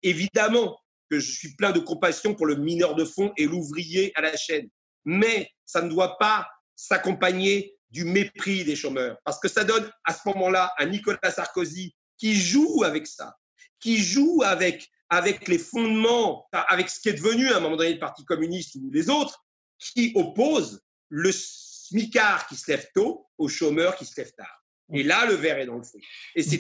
Évidemment que je suis plein de compassion pour le mineur de fond et l'ouvrier à la chaîne, mais ça ne doit pas s'accompagner du mépris des chômeurs, parce que ça donne à ce moment-là à Nicolas Sarkozy qui joue avec ça, qui joue avec, avec les fondements, avec ce qui est devenu à un moment donné le Parti communiste ou les autres, qui opposent le smicard qui se lève tôt aux chômeurs qui se lèvent tard. Et là, le verre est dans le feu. Et c'est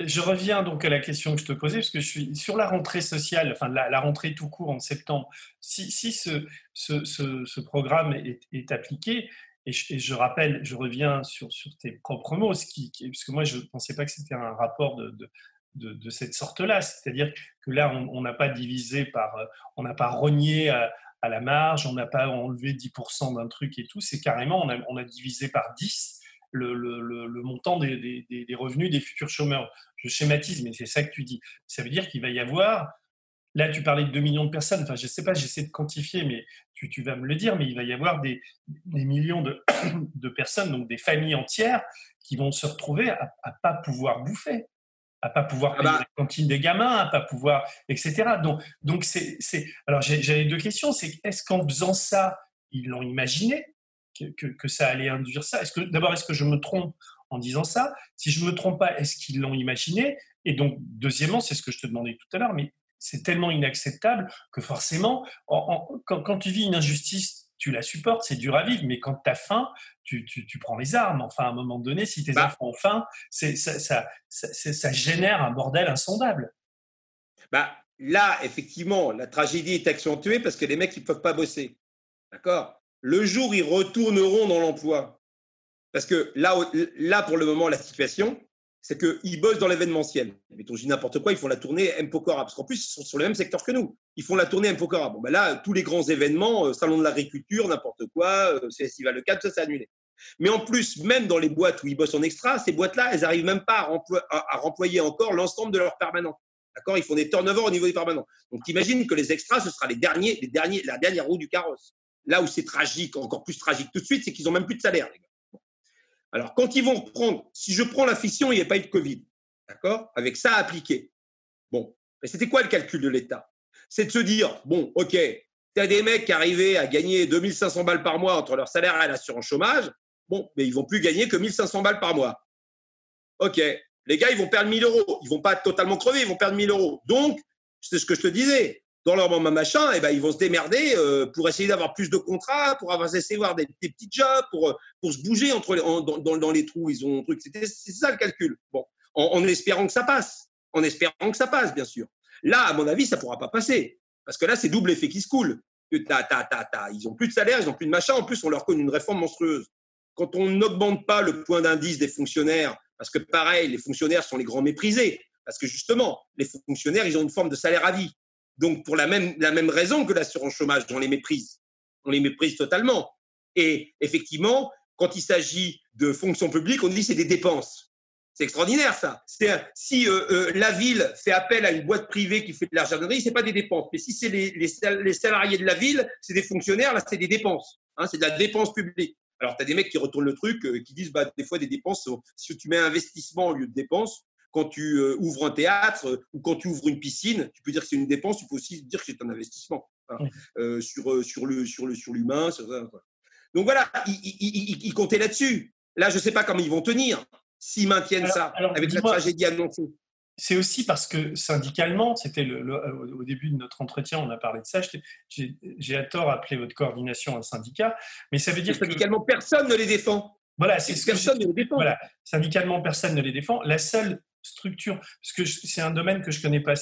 je reviens donc à la question que je te posais, parce que je suis sur la rentrée sociale, enfin la, rentrée tout court en septembre. Si, si ce, ce, ce, programme est, est appliqué, et je, rappelle, je reviens sur, sur tes propres mots, ce qui, parce que moi je ne pensais pas que c'était un rapport de, de de, de, cette sorte-là. C'est-à-dire que là, on n'a pas divisé par, on n'a pas renié à, à la marge, on n'a pas enlevé 10% d'un truc et tout, c'est carrément, on a, divisé par 10 le, montant des, revenus des futurs chômeurs. Je schématise, mais c'est ça que tu dis. Ça veut dire qu'il va y avoir, là tu parlais de 2 millions de personnes, enfin je ne sais pas, j'essaie de quantifier, mais tu, vas me le dire, mais il va y avoir des, des millions de, de, personnes, donc des familles entières, qui vont se retrouver à ne pas pouvoir bouffer à pas pouvoir ah payer bah. la cantine des gamins, à pas pouvoir, etc. Donc, donc c'est, c'est... alors j'avais deux questions. C'est est-ce qu'en faisant ça, ils l'ont imaginé que, que, ça allait induire ça? Est-ce que d'abord, est-ce que je me trompe en disant ça? Si je me trompe pas, est-ce qu'ils l'ont imaginé? Et donc, deuxièmement, c'est ce que je te demandais tout à l'heure, mais c'est tellement inacceptable que forcément, quand, quand tu vis une injustice tu la supportes, c'est dur à vivre, mais quand tu as faim, tu, tu, prends les armes. Enfin, à un moment donné, si tes bah enfants ont faim, ça, ça, ça, génère un bordel insondable. Bah, là, effectivement, la tragédie est accentuée parce que les mecs, ils ne peuvent pas bosser. D'accord? Le jour, ils retourneront dans l'emploi. Parce que là, là, pour le moment, la situation, c'est qu'ils bossent dans l'événementiel. Mettons, je dis n'importe quoi, ils font la tournée Mpokora, parce qu'en plus, ils sont sur le même secteur que nous. Ils font la tournée Mpokora. Bon, ben là, tous les grands événements, euh, Salon de l'agriculture, n'importe quoi, euh, Festival de Cannes, ça, c'est annulé. Mais en plus, même dans les boîtes où ils bossent en extra, ces boîtes-là, elles n'arrivent même pas à, remployer encore l'ensemble de leurs permanents. D'accord? Ils font des turnovers au niveau des permanents. Donc, imagine que les extras, ce sera les derniers, les derniers, la dernière roue du carrosse. Là où c'est tragique, encore plus tragique tout de suite, c'est qu'ils n'ont même plus de salaire, les gars. Alors, quand ils vont reprendre, si je prends la fission, il n'y a pas eu de Covid, d'accord? Avec ça appliqué. Bon, mais c'était quoi le calcul de l'État? C'est de se dire, bon, OK, tu as des mecs qui arrivaient à gagner 2500 balles par mois entre leur salaire et l'assurance chômage, bon, mais ils vont plus gagner que 1500 balles par mois. OK, les gars, ils vont perdre 1000 euros. Ils vont pas totalement crever, ils vont perdre 1000 euros. Donc, c'est ce que je te disais dans leur moment machin, et eh ben, ils vont se démerder euh, pour essayer d'avoir plus de contrats, pour avoir essayer d'avoir des, des, petits jobs, pour, euh, pour se bouger entre dans, dans, les trous. Ils ont truc. C'est ça le calcul. Bon, en, espérant que ça passe. En espérant que ça passe, bien sûr. Là, à mon avis, ça ne pourra pas passer. Parce que là, c'est double effet qui se coule. Ils n'ont plus de salaire, ils n'ont plus de machin. En plus, on leur connaît une réforme monstrueuse. Quand on n'augmente pas le point d'indice des fonctionnaires, parce que pareil, les fonctionnaires sont les grands méprisés, parce que justement, les fonctionnaires, ils ont une forme de salaire à vie. Donc, pour la même, la même raison que l'assurance chômage, on les méprise. On les méprise totalement. Et effectivement, quand il s'agit de fonction publique, on dit c'est des dépenses. C'est extraordinaire ça. Si euh, euh, la ville fait appel à une boîte privée qui fait de la jardinerie, c'est pas des dépenses. Mais si c'est les, les, salariés de la ville, c'est des fonctionnaires, là c'est des dépenses. Hein, c'est de la dépense publique. Alors tu as des mecs qui retournent le truc, euh, qui disent bah, des fois des dépenses, si tu mets investissement au lieu de dépenses, quand tu euh, ouvres un théâtre euh, ou quand tu ouvres une piscine, tu peux dire que c'est une dépense, tu peux aussi dire que c'est un investissement euh, sur, sur, le, sur, le, sur l'humain. Donc voilà, ils, comptaient là-dessus. Là, je ne sais pas comment ils vont tenir s'ils maintiennent ça avec la tragédie annoncée. C'est aussi parce que syndicalement, c'était le, au début de notre entretien, on a parlé de ça. J'ai à tort appelé votre coordination un syndicat, mais ça veut dire que syndicalement personne ne les défend. Voilà, c'est personne ne les défend. Voilà, syndicalement personne ne les défend. La seule structure, parce que c'est un domaine que je connais pas,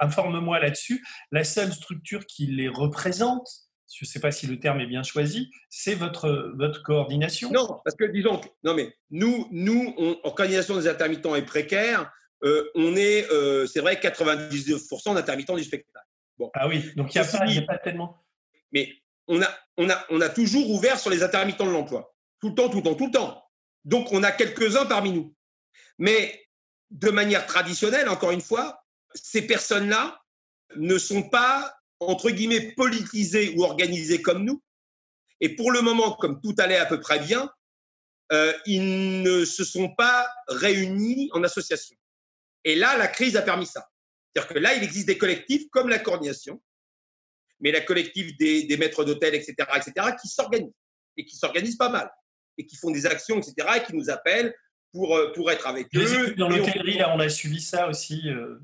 informe-moi là-dessus, la seule structure qui les représente, je ne sais pas si le terme est bien choisi, c'est votre, votre coordination Non, parce que disons, non mais nous, nous en coordination des intermittents et précaires, euh, on est, euh, c'est vrai, 99% d'intermittents du spectacle. Bon. Ah oui, donc il n'y a, pas tellement. Mais on a, on, a, on a toujours ouvert sur les intermittents de l'emploi. Tout le temps, tout le temps, tout le temps. Donc on a quelques-uns parmi nous. Mais de manière traditionnelle, encore une fois, ces personnes-là ne sont pas, entre guillemets, politisées ou organisées comme nous. Et pour le moment, comme tout allait à peu près bien, euh, ils ne se sont pas réunis en association. Et là, la crise a permis ça. C'est-à-dire que là, il existe des collectifs comme la coordination, mais la collectif des, des maîtres d'hôtel, etc., etc., qui s'organisent et qui s'organisent pas mal et qui font des actions, etc., et qui nous appellent pour, euh, pour être avec eux. Dans l'hôtellerie, on... là, on a suivi ça aussi. Euh,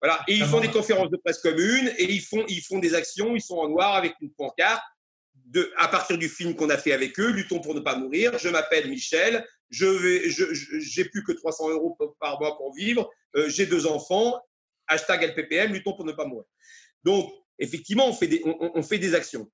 voilà, et ils font des conférences de presse communes et ils font, ils font des actions, ils sont en noir avec une pancarte. De, à partir du film qu'on a fait avec eux, Luttons pour ne pas mourir, je m'appelle Michel, je vais, je, j'ai plus que 300 euros par mois pour vivre, euh, j'ai deux enfants, hashtag LPPM, luttons pour ne pas mourir. Donc, effectivement, on fait des, on, on fait des actions.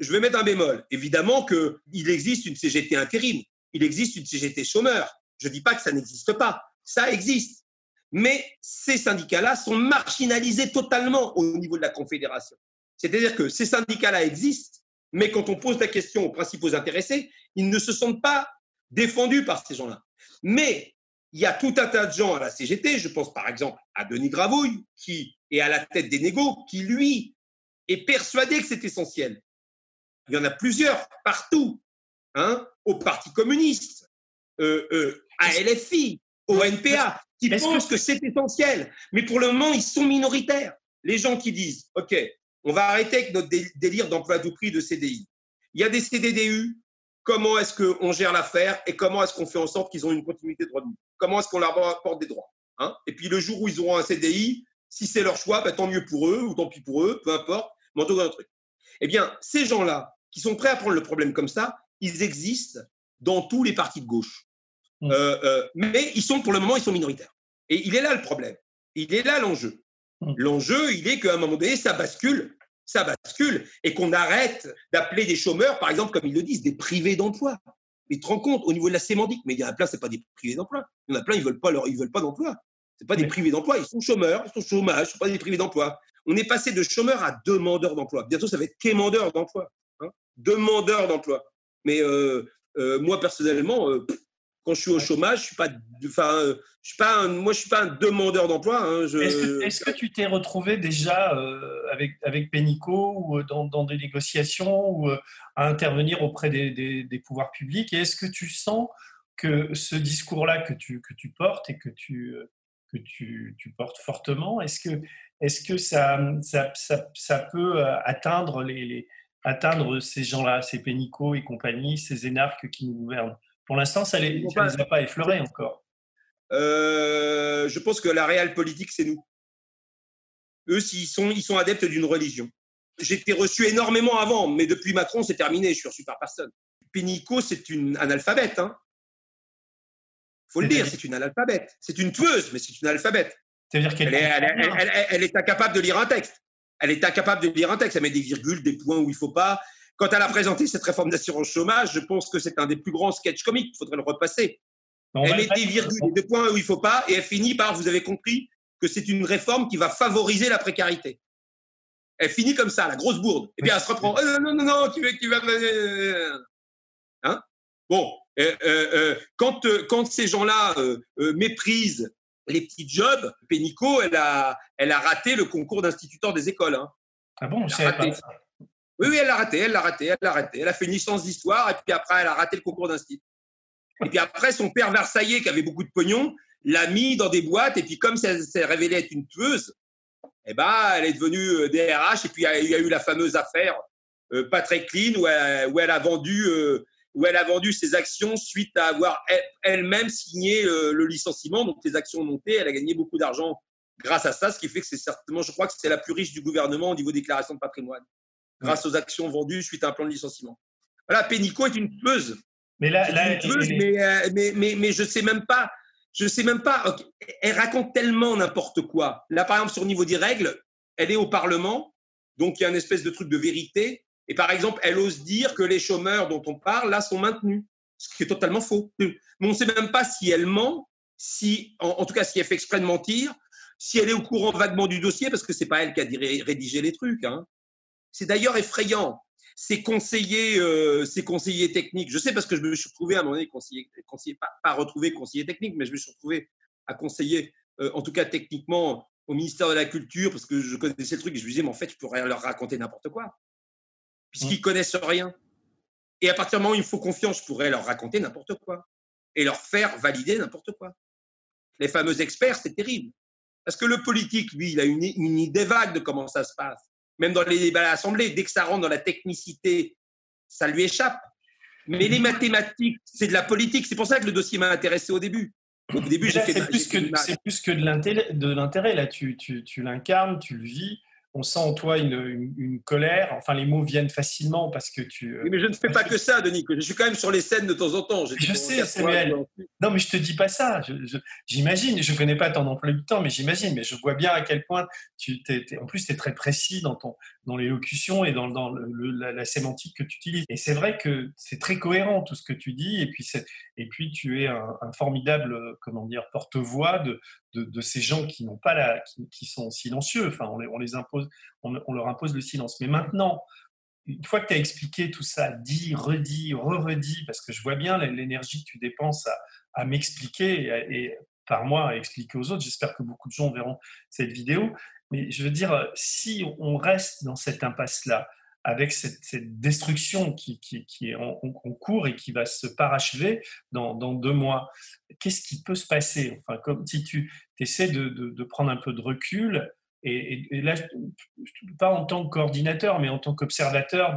je vais mettre un bémol. Évidemment qu'il existe une CGT intérim, il existe une CGT chômeur, je ne dis pas que ça n'existe pas, ça existe. Mais ces syndicats-là sont marginalisés totalement au niveau de la Confédération. C'est-à-dire que ces syndicats-là existent, mais quand on pose la question aux principaux intéressés, ils ne se sentent pas défendu par ces gens-là. Mais il y a tout un tas de gens à la CGT, je pense par exemple à Denis Gravouille, qui est à la tête des négos, qui lui est persuadé que c'est essentiel. Il y en a plusieurs partout, hein, au Parti communiste, euh, euh, à LFI, au NPA, qui pensent que, c'est essentiel. Mais pour le moment, ils sont minoritaires. Les gens qui disent, OK, on va arrêter avec notre délire d'emploi à tout prix de CDI. Il y a des CDDU, comment est-ce qu'on gère l'affaire et comment est-ce qu'on fait en sorte qu'ils ont une continuité de revenus Comment est-ce qu'on leur apporte des droits hein? Et puis le jour où ils auront un CDI, si c'est leur choix, bah, tant mieux pour eux ou tant pis pour eux, peu importe, mais en tout cas un truc. Eh bien, ces gens-là qui sont prêts à prendre le problème comme ça, ils existent dans tous les partis de gauche. Mmh. Euh, euh, mais ils sont pour le moment, ils sont minoritaires. Et il est là le problème. Il est là l'enjeu. Mmh. L'enjeu, il est qu'à un moment donné, ça bascule, ça bascule, et qu'on arrête d'appeler des chômeurs, par exemple, comme ils le disent, des privés d'emploi. Mais tu te rends compte au niveau de la sémantique, mais il y en a plein, c'est pas des privés d'emploi. Il y en a plein, ils veulent pas leur, ils veulent pas d'emploi. C'est pas des privés d'emploi, ils sont chômeurs, ils sont chômage, sont pas des privés d'emploi. On est passé de chômeurs à demandeurs d'emploi. Bientôt, ça va être quémandeurs d'emploi, hein demandeurs d'emploi. Mais euh, euh, moi personnellement, euh, quand je suis au chômage, je suis pas, enfin, je suis pas, un, moi je suis pas un demandeur d'emploi. Hein, est-ce, que, tu t'es retrouvé déjà avec avec Pénico ou dans, dans, des négociations ou à intervenir auprès des, des, des pouvoirs publics? Et est-ce que tu sens que ce discours-là que tu, que tu portes et que tu que tu, portes fortement. Est-ce que, est que ça, ça, peut euh, atteindre, les, atteindre ces gens-là, ces pénicaux et compagnie, ces énarques qui nous gouvernent? Pour l'instant, ça ne les, les, a pas effleurés encore. Euh, je pense que la réelle politique, c'est nous. Eux, ils sont, ils sont adeptes d'une religion. J'étais reçu énormément avant, mais depuis Macron, c'est terminé. Je suis reçu par personne. Pénico, c'est une analphabète. Hein faut le dire, c'est une analphabète. C'est une tueuse, mais c'est une analphabète. C'est-à-dire qu'elle elle, est incapable de lire un texte. Elle est incapable de lire un texte. Elle met des virgules, des points où il ne faut pas. Quand elle a présenté cette réforme d'assurance chômage, je pense que c'est un des plus grands sketchs comiques. Il faudrait le repasser. elle met des virgules des points où il ne faut pas. Et elle finit par, vous avez compris, que c'est une réforme qui va favoriser la précarité. Elle finit comme ça, la grosse bourde. Et puis elle se reprend. Oh, non, non, non, non, tu, tu vas. Hein? Bon, euh, euh, euh, quand, ces gens-là méprisent les petits jobs, Pénico, elle a, elle a raté le concours d'instituteur des écoles. Hein. Ah bon, je pas Oui, oui, elle l'a raté, elle l'a raté, elle l'a raté. Elle a fait une licence d'histoire et puis après, elle a raté le concours d'institut. Et puis après, son père Versailles, qui avait beaucoup de pognon, l'a mis dans des boîtes et puis comme ça s'est révélé être une tueuse, eh ben, elle est devenue DRH et puis il y a eu la fameuse affaire pas très clean où elle, où elle a vendu où elle a vendu ses actions suite à avoir elle-même signé euh, le, licenciement. Donc, les actions ont monté, elle a gagné beaucoup d'argent grâce à ça, ce qui fait que c'est certainement, je crois que c'est la plus riche du gouvernement au niveau déclaration de patrimoine, grâce aux actions vendues suite à un plan de licenciement. Voilà, Pénico est une tueuse. Mais là, une tueuse, euh, mais, mais, mais, je sais même pas. Je sais même pas. Elle raconte tellement n'importe quoi. Là, par exemple, sur le niveau des règles, elle est au Parlement, donc il y a une espèce de truc de vérité. Et par exemple, elle ose dire que les chômeurs dont on parle là sont maintenus, ce qui est totalement faux. Mais on ne sait même pas si elle ment, si, en, tout cas, si elle fait exprès de mentir, si elle est au courant vaguement du dossier, parce que c'est pas elle qui a rédigé les trucs. Hein. C'est d'ailleurs effrayant. Ces conseillers, euh, ces conseillers techniques, je sais parce que je me suis retrouvé à un moment donné conseiller, conseiller pas, pas retrouvé conseiller technique, mais je me suis retrouvé à conseiller, euh, en tout cas techniquement, au ministère de la Culture, parce que je connaissais le truc et je me disais, mais en fait, je pourrais leur raconter n'importe quoi puisqu'ils mmh. connaissent rien. Et à partir du moment où il faut confiance, je pourrais leur raconter n'importe quoi et leur faire valider n'importe quoi. Les fameux experts, c'est terrible. Parce que le politique, lui, il a une, idée vague de comment ça se passe. Même dans les débats à l'Assemblée, dès que ça rentre dans la technicité, ça lui échappe. Mais les mathématiques, c'est de la politique. C'est pour ça que le dossier m'a intéressé au début. Au début, c'est plus, plus, que de l'intérêt. Là, tu, tu, tu l'incarnes, tu le vis on sent en toi une, colère. Enfin, les mots viennent facilement parce que tu. Euh, mais je ne fais pas que ça, Denis. Je suis quand même sur les scènes de temps en temps. Je sais, Samuel. Non, mais je te dis pas ça. J'imagine. Je, ne connais pas ton emploi du temps, mais j'imagine. Mais je vois bien à quel point tu. en plus, tu es très précis dans ton dans l'élocution et dans, la, sémantique que tu utilises. Et c'est vrai que c'est très cohérent tout ce que tu dis. Et puis, et puis tu es un, formidable, comment dire, porte-voix de, de, ces gens qui n'ont pas la, qui, sont silencieux. Enfin, on les, on les impose, on, leur impose le silence. Mais maintenant, une fois que tu as expliqué tout ça, dit, redit, re-redit, parce que je vois bien l'énergie que tu dépenses à, m'expliquer et, par moi à expliquer aux autres, j'espère que beaucoup de gens verront cette vidéo, mais je veux dire, si on reste dans cette impasse-là, avec cette, destruction qui, est en, cours et qui va se parachever dans, deux mois. Qu'est-ce qui peut se passer? Enfin, Comme si tu essaies de, prendre un peu de recul, et, là, pas en tant que coordinateur, mais en tant qu'observateur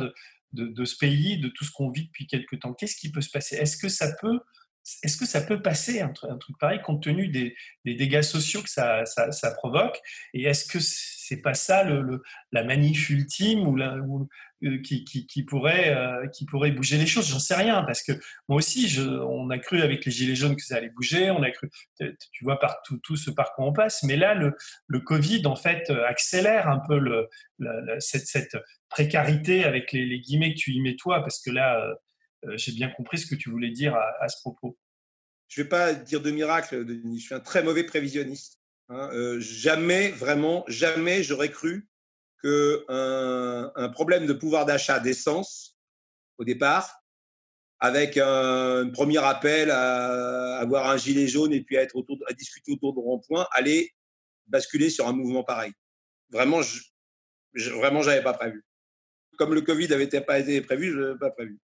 de, ce pays, de tout ce qu'on vit depuis quelques temps, qu'est-ce qui peut se passer? Est-ce que ça peut est-ce que ça peut passer un, truc pareil compte tenu des, dégâts sociaux que ça, ça, provoque? Et est-ce que c'est pas ça la manif ultime ou, euh, qui, pourrait, euh, qui pourrait bouger les choses J'en sais rien parce que moi aussi, je, on a cru avec les gilets jaunes que ça allait bouger. On a cru, tu vois, partout tout ce par quoi on passe. Mais là, le, Covid en fait accélère un peu le, cette, précarité avec les, guillemets que tu y mets toi parce que là euh, euh, j'ai bien compris ce que tu voulais dire à, ce propos. Je ne vais pas dire de miracle, je suis un très mauvais prévisionniste. Hein. Euh, jamais, vraiment, jamais j'aurais cru qu'un un problème de pouvoir d'achat d'essence, au départ, avec un, premier appel à avoir un gilet jaune et puis à, être autour, à discuter autour de rond-point, allait basculer sur un mouvement pareil. Vraiment, je, vraiment, j'avais pas prévu. Comme le Covid n'avait pas été prévu, je n'avais pas prévu.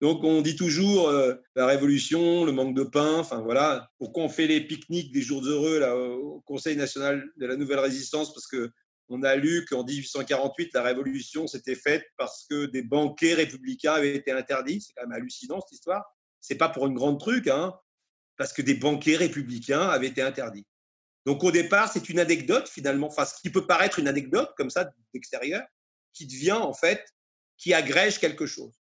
Donc on dit toujours euh, la révolution, le manque de pain, enfin voilà. Pourquoi on fait les pique-niques des jours heureux là, au Conseil national de la nouvelle résistance? Parce que on a lu qu'en 1848, la révolution s'était faite parce que des banquets républicains avaient été interdits. C'est quand même hallucinant cette histoire. C'est pas pour une grande truc, hein, parce que des banquets républicains avaient été interdits. Donc au départ, c'est une anecdote finalement, enfin ce qui peut paraître une anecdote comme ça d'extérieur, qui devient en fait, qui agrège quelque chose.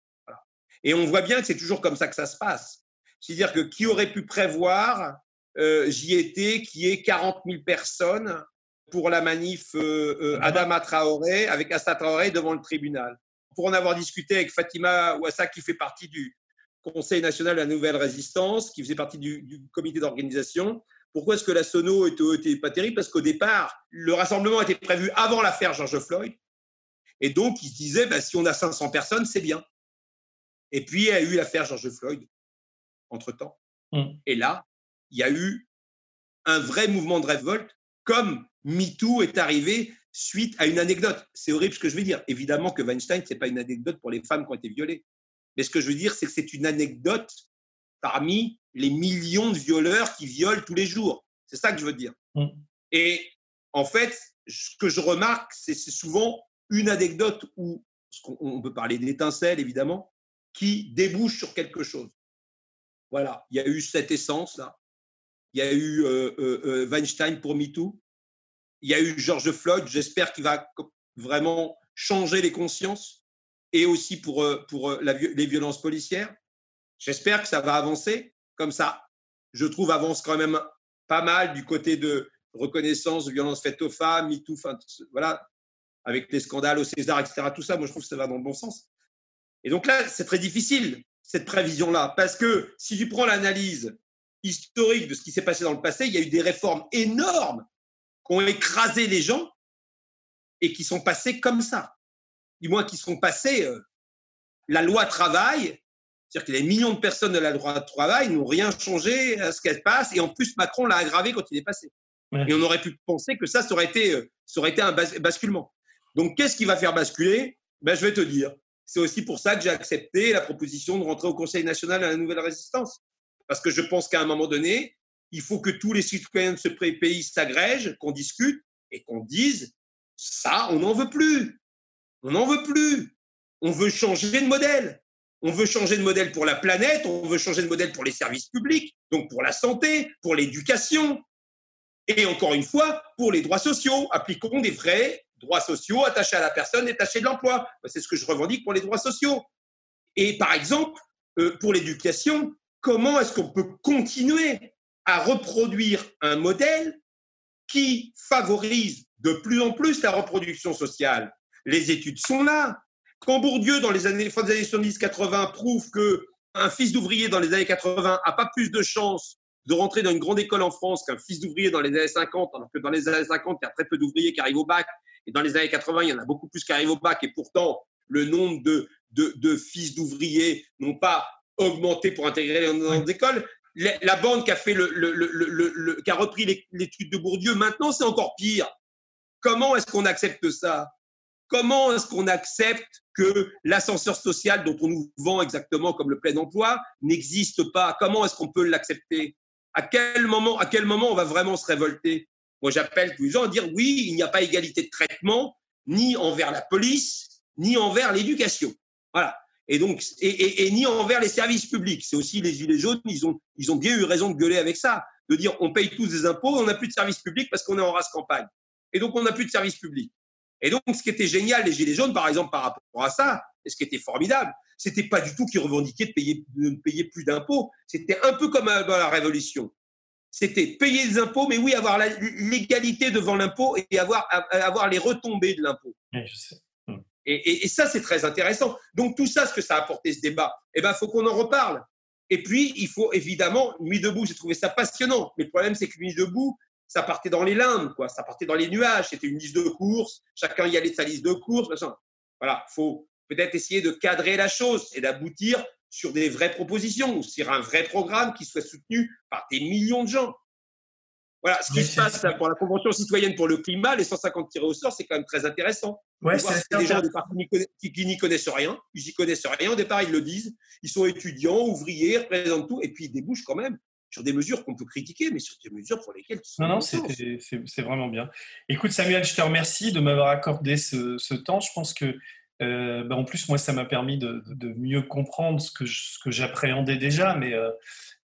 Et on voit bien que c'est toujours comme ça que ça se passe. C'est-à-dire que qui aurait pu prévoir, euh, j'y étais, qui est 40 000 personnes pour la manif euh, euh, Adama Traoré, avec Assa Traoré devant le tribunal. Pour en avoir discuté avec Fatima Ouassa, qui fait partie du Conseil national de la nouvelle résistance, qui faisait partie du, comité d'organisation, pourquoi est-ce que la sono n'était pas terrible? Parce qu'au départ, le rassemblement était prévu avant l'affaire George Floyd. Et donc, il se disait, bah, si on a 500 personnes, c'est bien. Et puis, il y a eu l'affaire George Floyd, entre-temps. Mmh. Et là, il y a eu un vrai mouvement de révolte, comme MeToo est arrivé suite à une anecdote. C'est horrible ce que je veux dire. Évidemment que Weinstein, ce n'est pas une anecdote pour les femmes qui ont été violées. Mais ce que je veux dire, c'est que c'est une anecdote parmi les millions de violeurs qui violent tous les jours. C'est ça que je veux dire. Mmh. Et en fait, ce que je remarque, c'est souvent une anecdote où on peut parler d'étincelles, évidemment, qui débouche sur quelque chose. Voilà, il y a eu cette essence-là. Il y a eu euh, euh, euh, Weinstein pour MeToo. Il y a eu George Floyd. J'espère qu'il va vraiment changer les consciences et aussi pour, pour les violences policières. J'espère que ça va avancer comme ça. Je trouve avance quand même pas mal du côté de reconnaissance de violences faites aux femmes, MeToo, voilà, avec les scandales au César, etc. Tout ça, moi je trouve que ça va dans le bon sens. Et donc là, c'est très difficile, cette prévision-là, parce que si tu prends l'analyse historique de ce qui s'est passé dans le passé, il y a eu des réformes énormes qui ont écrasé les gens et qui sont passées comme ça. Du moins, qui sont passées. Euh, la loi travail, c'est-à-dire que les millions de personnes de la loi travail n'ont rien changé à ce qu'elle passe, et en plus, Macron l'a aggravé quand il est passé. Et on aurait pu penser que ça, ça aurait été, euh, ça aurait été un basculement. Donc, qu'est-ce qui va faire basculer? Ben, Je vais te dire, c'est aussi pour ça que j'ai accepté la proposition de rentrer au Conseil national à la nouvelle résistance. Parce que je pense qu'à un moment donné, il faut que tous les citoyens de ce pays s'agrègent, qu'on discute et qu'on dise ça, on n'en veut plus. On n'en veut plus. On veut changer de modèle. On veut changer de modèle pour la planète, on veut changer de modèle pour les services publics, donc pour la santé, pour l'éducation, et encore une fois, pour les droits sociaux. Appliquons des vrais droits sociaux attachés à la personne détachée de l'emploi. C'est ce que je revendique pour les droits sociaux. Et par exemple, euh, pour l'éducation, comment est-ce qu'on peut continuer à reproduire un modèle qui favorise de plus en plus la reproduction sociale? Les études sont là. Quand Bourdieu, dans les années, fin des années 70-80, prouve que un fils d'ouvrier dans les années 80 a pas plus de chances de rentrer dans une grande école en France qu'un fils d'ouvrier dans les années 50, alors que dans les années 50, il y a très peu d'ouvriers qui arrivent au bac et dans les années 80, il y en a beaucoup plus qui arrivent au bac. Et pourtant, le nombre de, de, fils d'ouvriers n'ont pas augmenté pour intégrer les écoles. La, bande qui a, fait le, qui a repris l'étude de Bourdieu, maintenant c'est encore pire. Comment est-ce qu'on accepte ça? Comment est-ce qu'on accepte que l'ascenseur social dont on nous vend exactement comme le plein emploi n'existe pas? Comment est-ce qu'on peut l'accepter? À quel, moment, à quel moment on va vraiment se révolter? Moi, j'appelle tous les gens à dire oui, il n'y a pas égalité de traitement, ni envers la police, ni envers l'éducation. Voilà. Et donc, et, ni envers les services publics. C'est aussi les Gilets jaunes, ils ont, ils ont bien eu raison de gueuler avec ça, de dire on paye tous des impôts, on n'a plus de services publics parce qu'on est en race campagne. Et donc, on n'a plus de services publics. Et donc, ce qui était génial, les Gilets jaunes, par exemple, par rapport à ça, et ce qui était formidable, c'était pas du tout qu'ils revendiquaient de payer, de payer plus d'impôts. C'était un peu comme dans la Révolution. C'était payer des impôts, mais oui, avoir l'égalité devant l'impôt et avoir, avoir les retombées de l'impôt. Et, et, ça, c'est très intéressant. Donc, tout ça, ce que ça a apporté ce débat, eh ben, faut qu'on en reparle. Et puis, il faut évidemment, Nuit debout, j'ai trouvé ça passionnant. Mais le problème, c'est que Nuit debout, ça partait dans les limbes, quoi. Ça partait dans les nuages. C'était une liste de courses. Chacun y allait de sa liste de courses. Machin. Voilà. Faut peut-être essayer de cadrer la chose et d'aboutir sur des vraies propositions, sur un vrai programme qui soit soutenu par des millions de gens. Voilà, ce qui se passe pour la Convention citoyenne pour le climat, les 150 tirés au sort, c'est quand même très intéressant. Ouais, c'est des gens qui, n'y connaissent rien, ils n'y connaissent rien. Au départ, ils le disent. Ils sont étudiants, ouvriers, représentent tout, et puis ils débouchent quand même sur des mesures qu'on peut critiquer, mais sur des mesures pour lesquelles Non, non, c'est vraiment bien. Écoute, Samuel, je te remercie de m'avoir accordé ce, temps. Je pense que, euh, bah, en plus, moi, ça m'a permis de, mieux comprendre ce que, que j'appréhendais déjà, mais euh,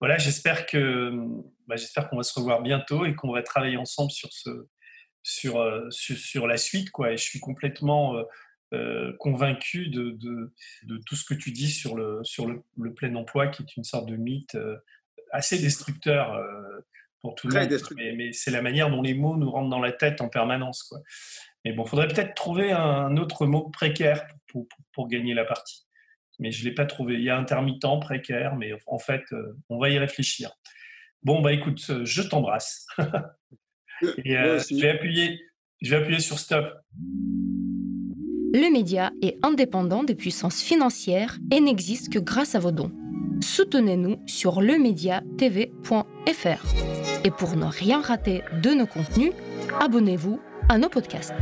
voilà, j'espère que bah, j'espère qu'on va se revoir bientôt et qu'on va travailler ensemble sur ce sur, euh, sur, la suite, quoi. Et je suis complètement convaincu de, de, de, tout ce que tu dis sur le, sur le, le plein emploi, qui est une sorte de mythe assez destructeur pour tout le monde. Mais, c'est la manière dont les mots nous rentrent dans la tête en permanence. Quoi. Mais bon, il faudrait peut-être trouver un autre mot précaire pour, pour, gagner la partie. Mais je ne l'ai pas trouvé. Il y a intermittent, précaire, mais en fait, euh, on va y réfléchir. Bon, bah écoute, euh, je t'embrasse. Et je, vais appuyer, je vais appuyer sur stop. Le média est indépendant des puissances financières et n'existe que grâce à vos dons soutenez-nous sur lemediatv.fr. Et pour ne rien rater de nos contenus, abonnez-vous à nos podcasts.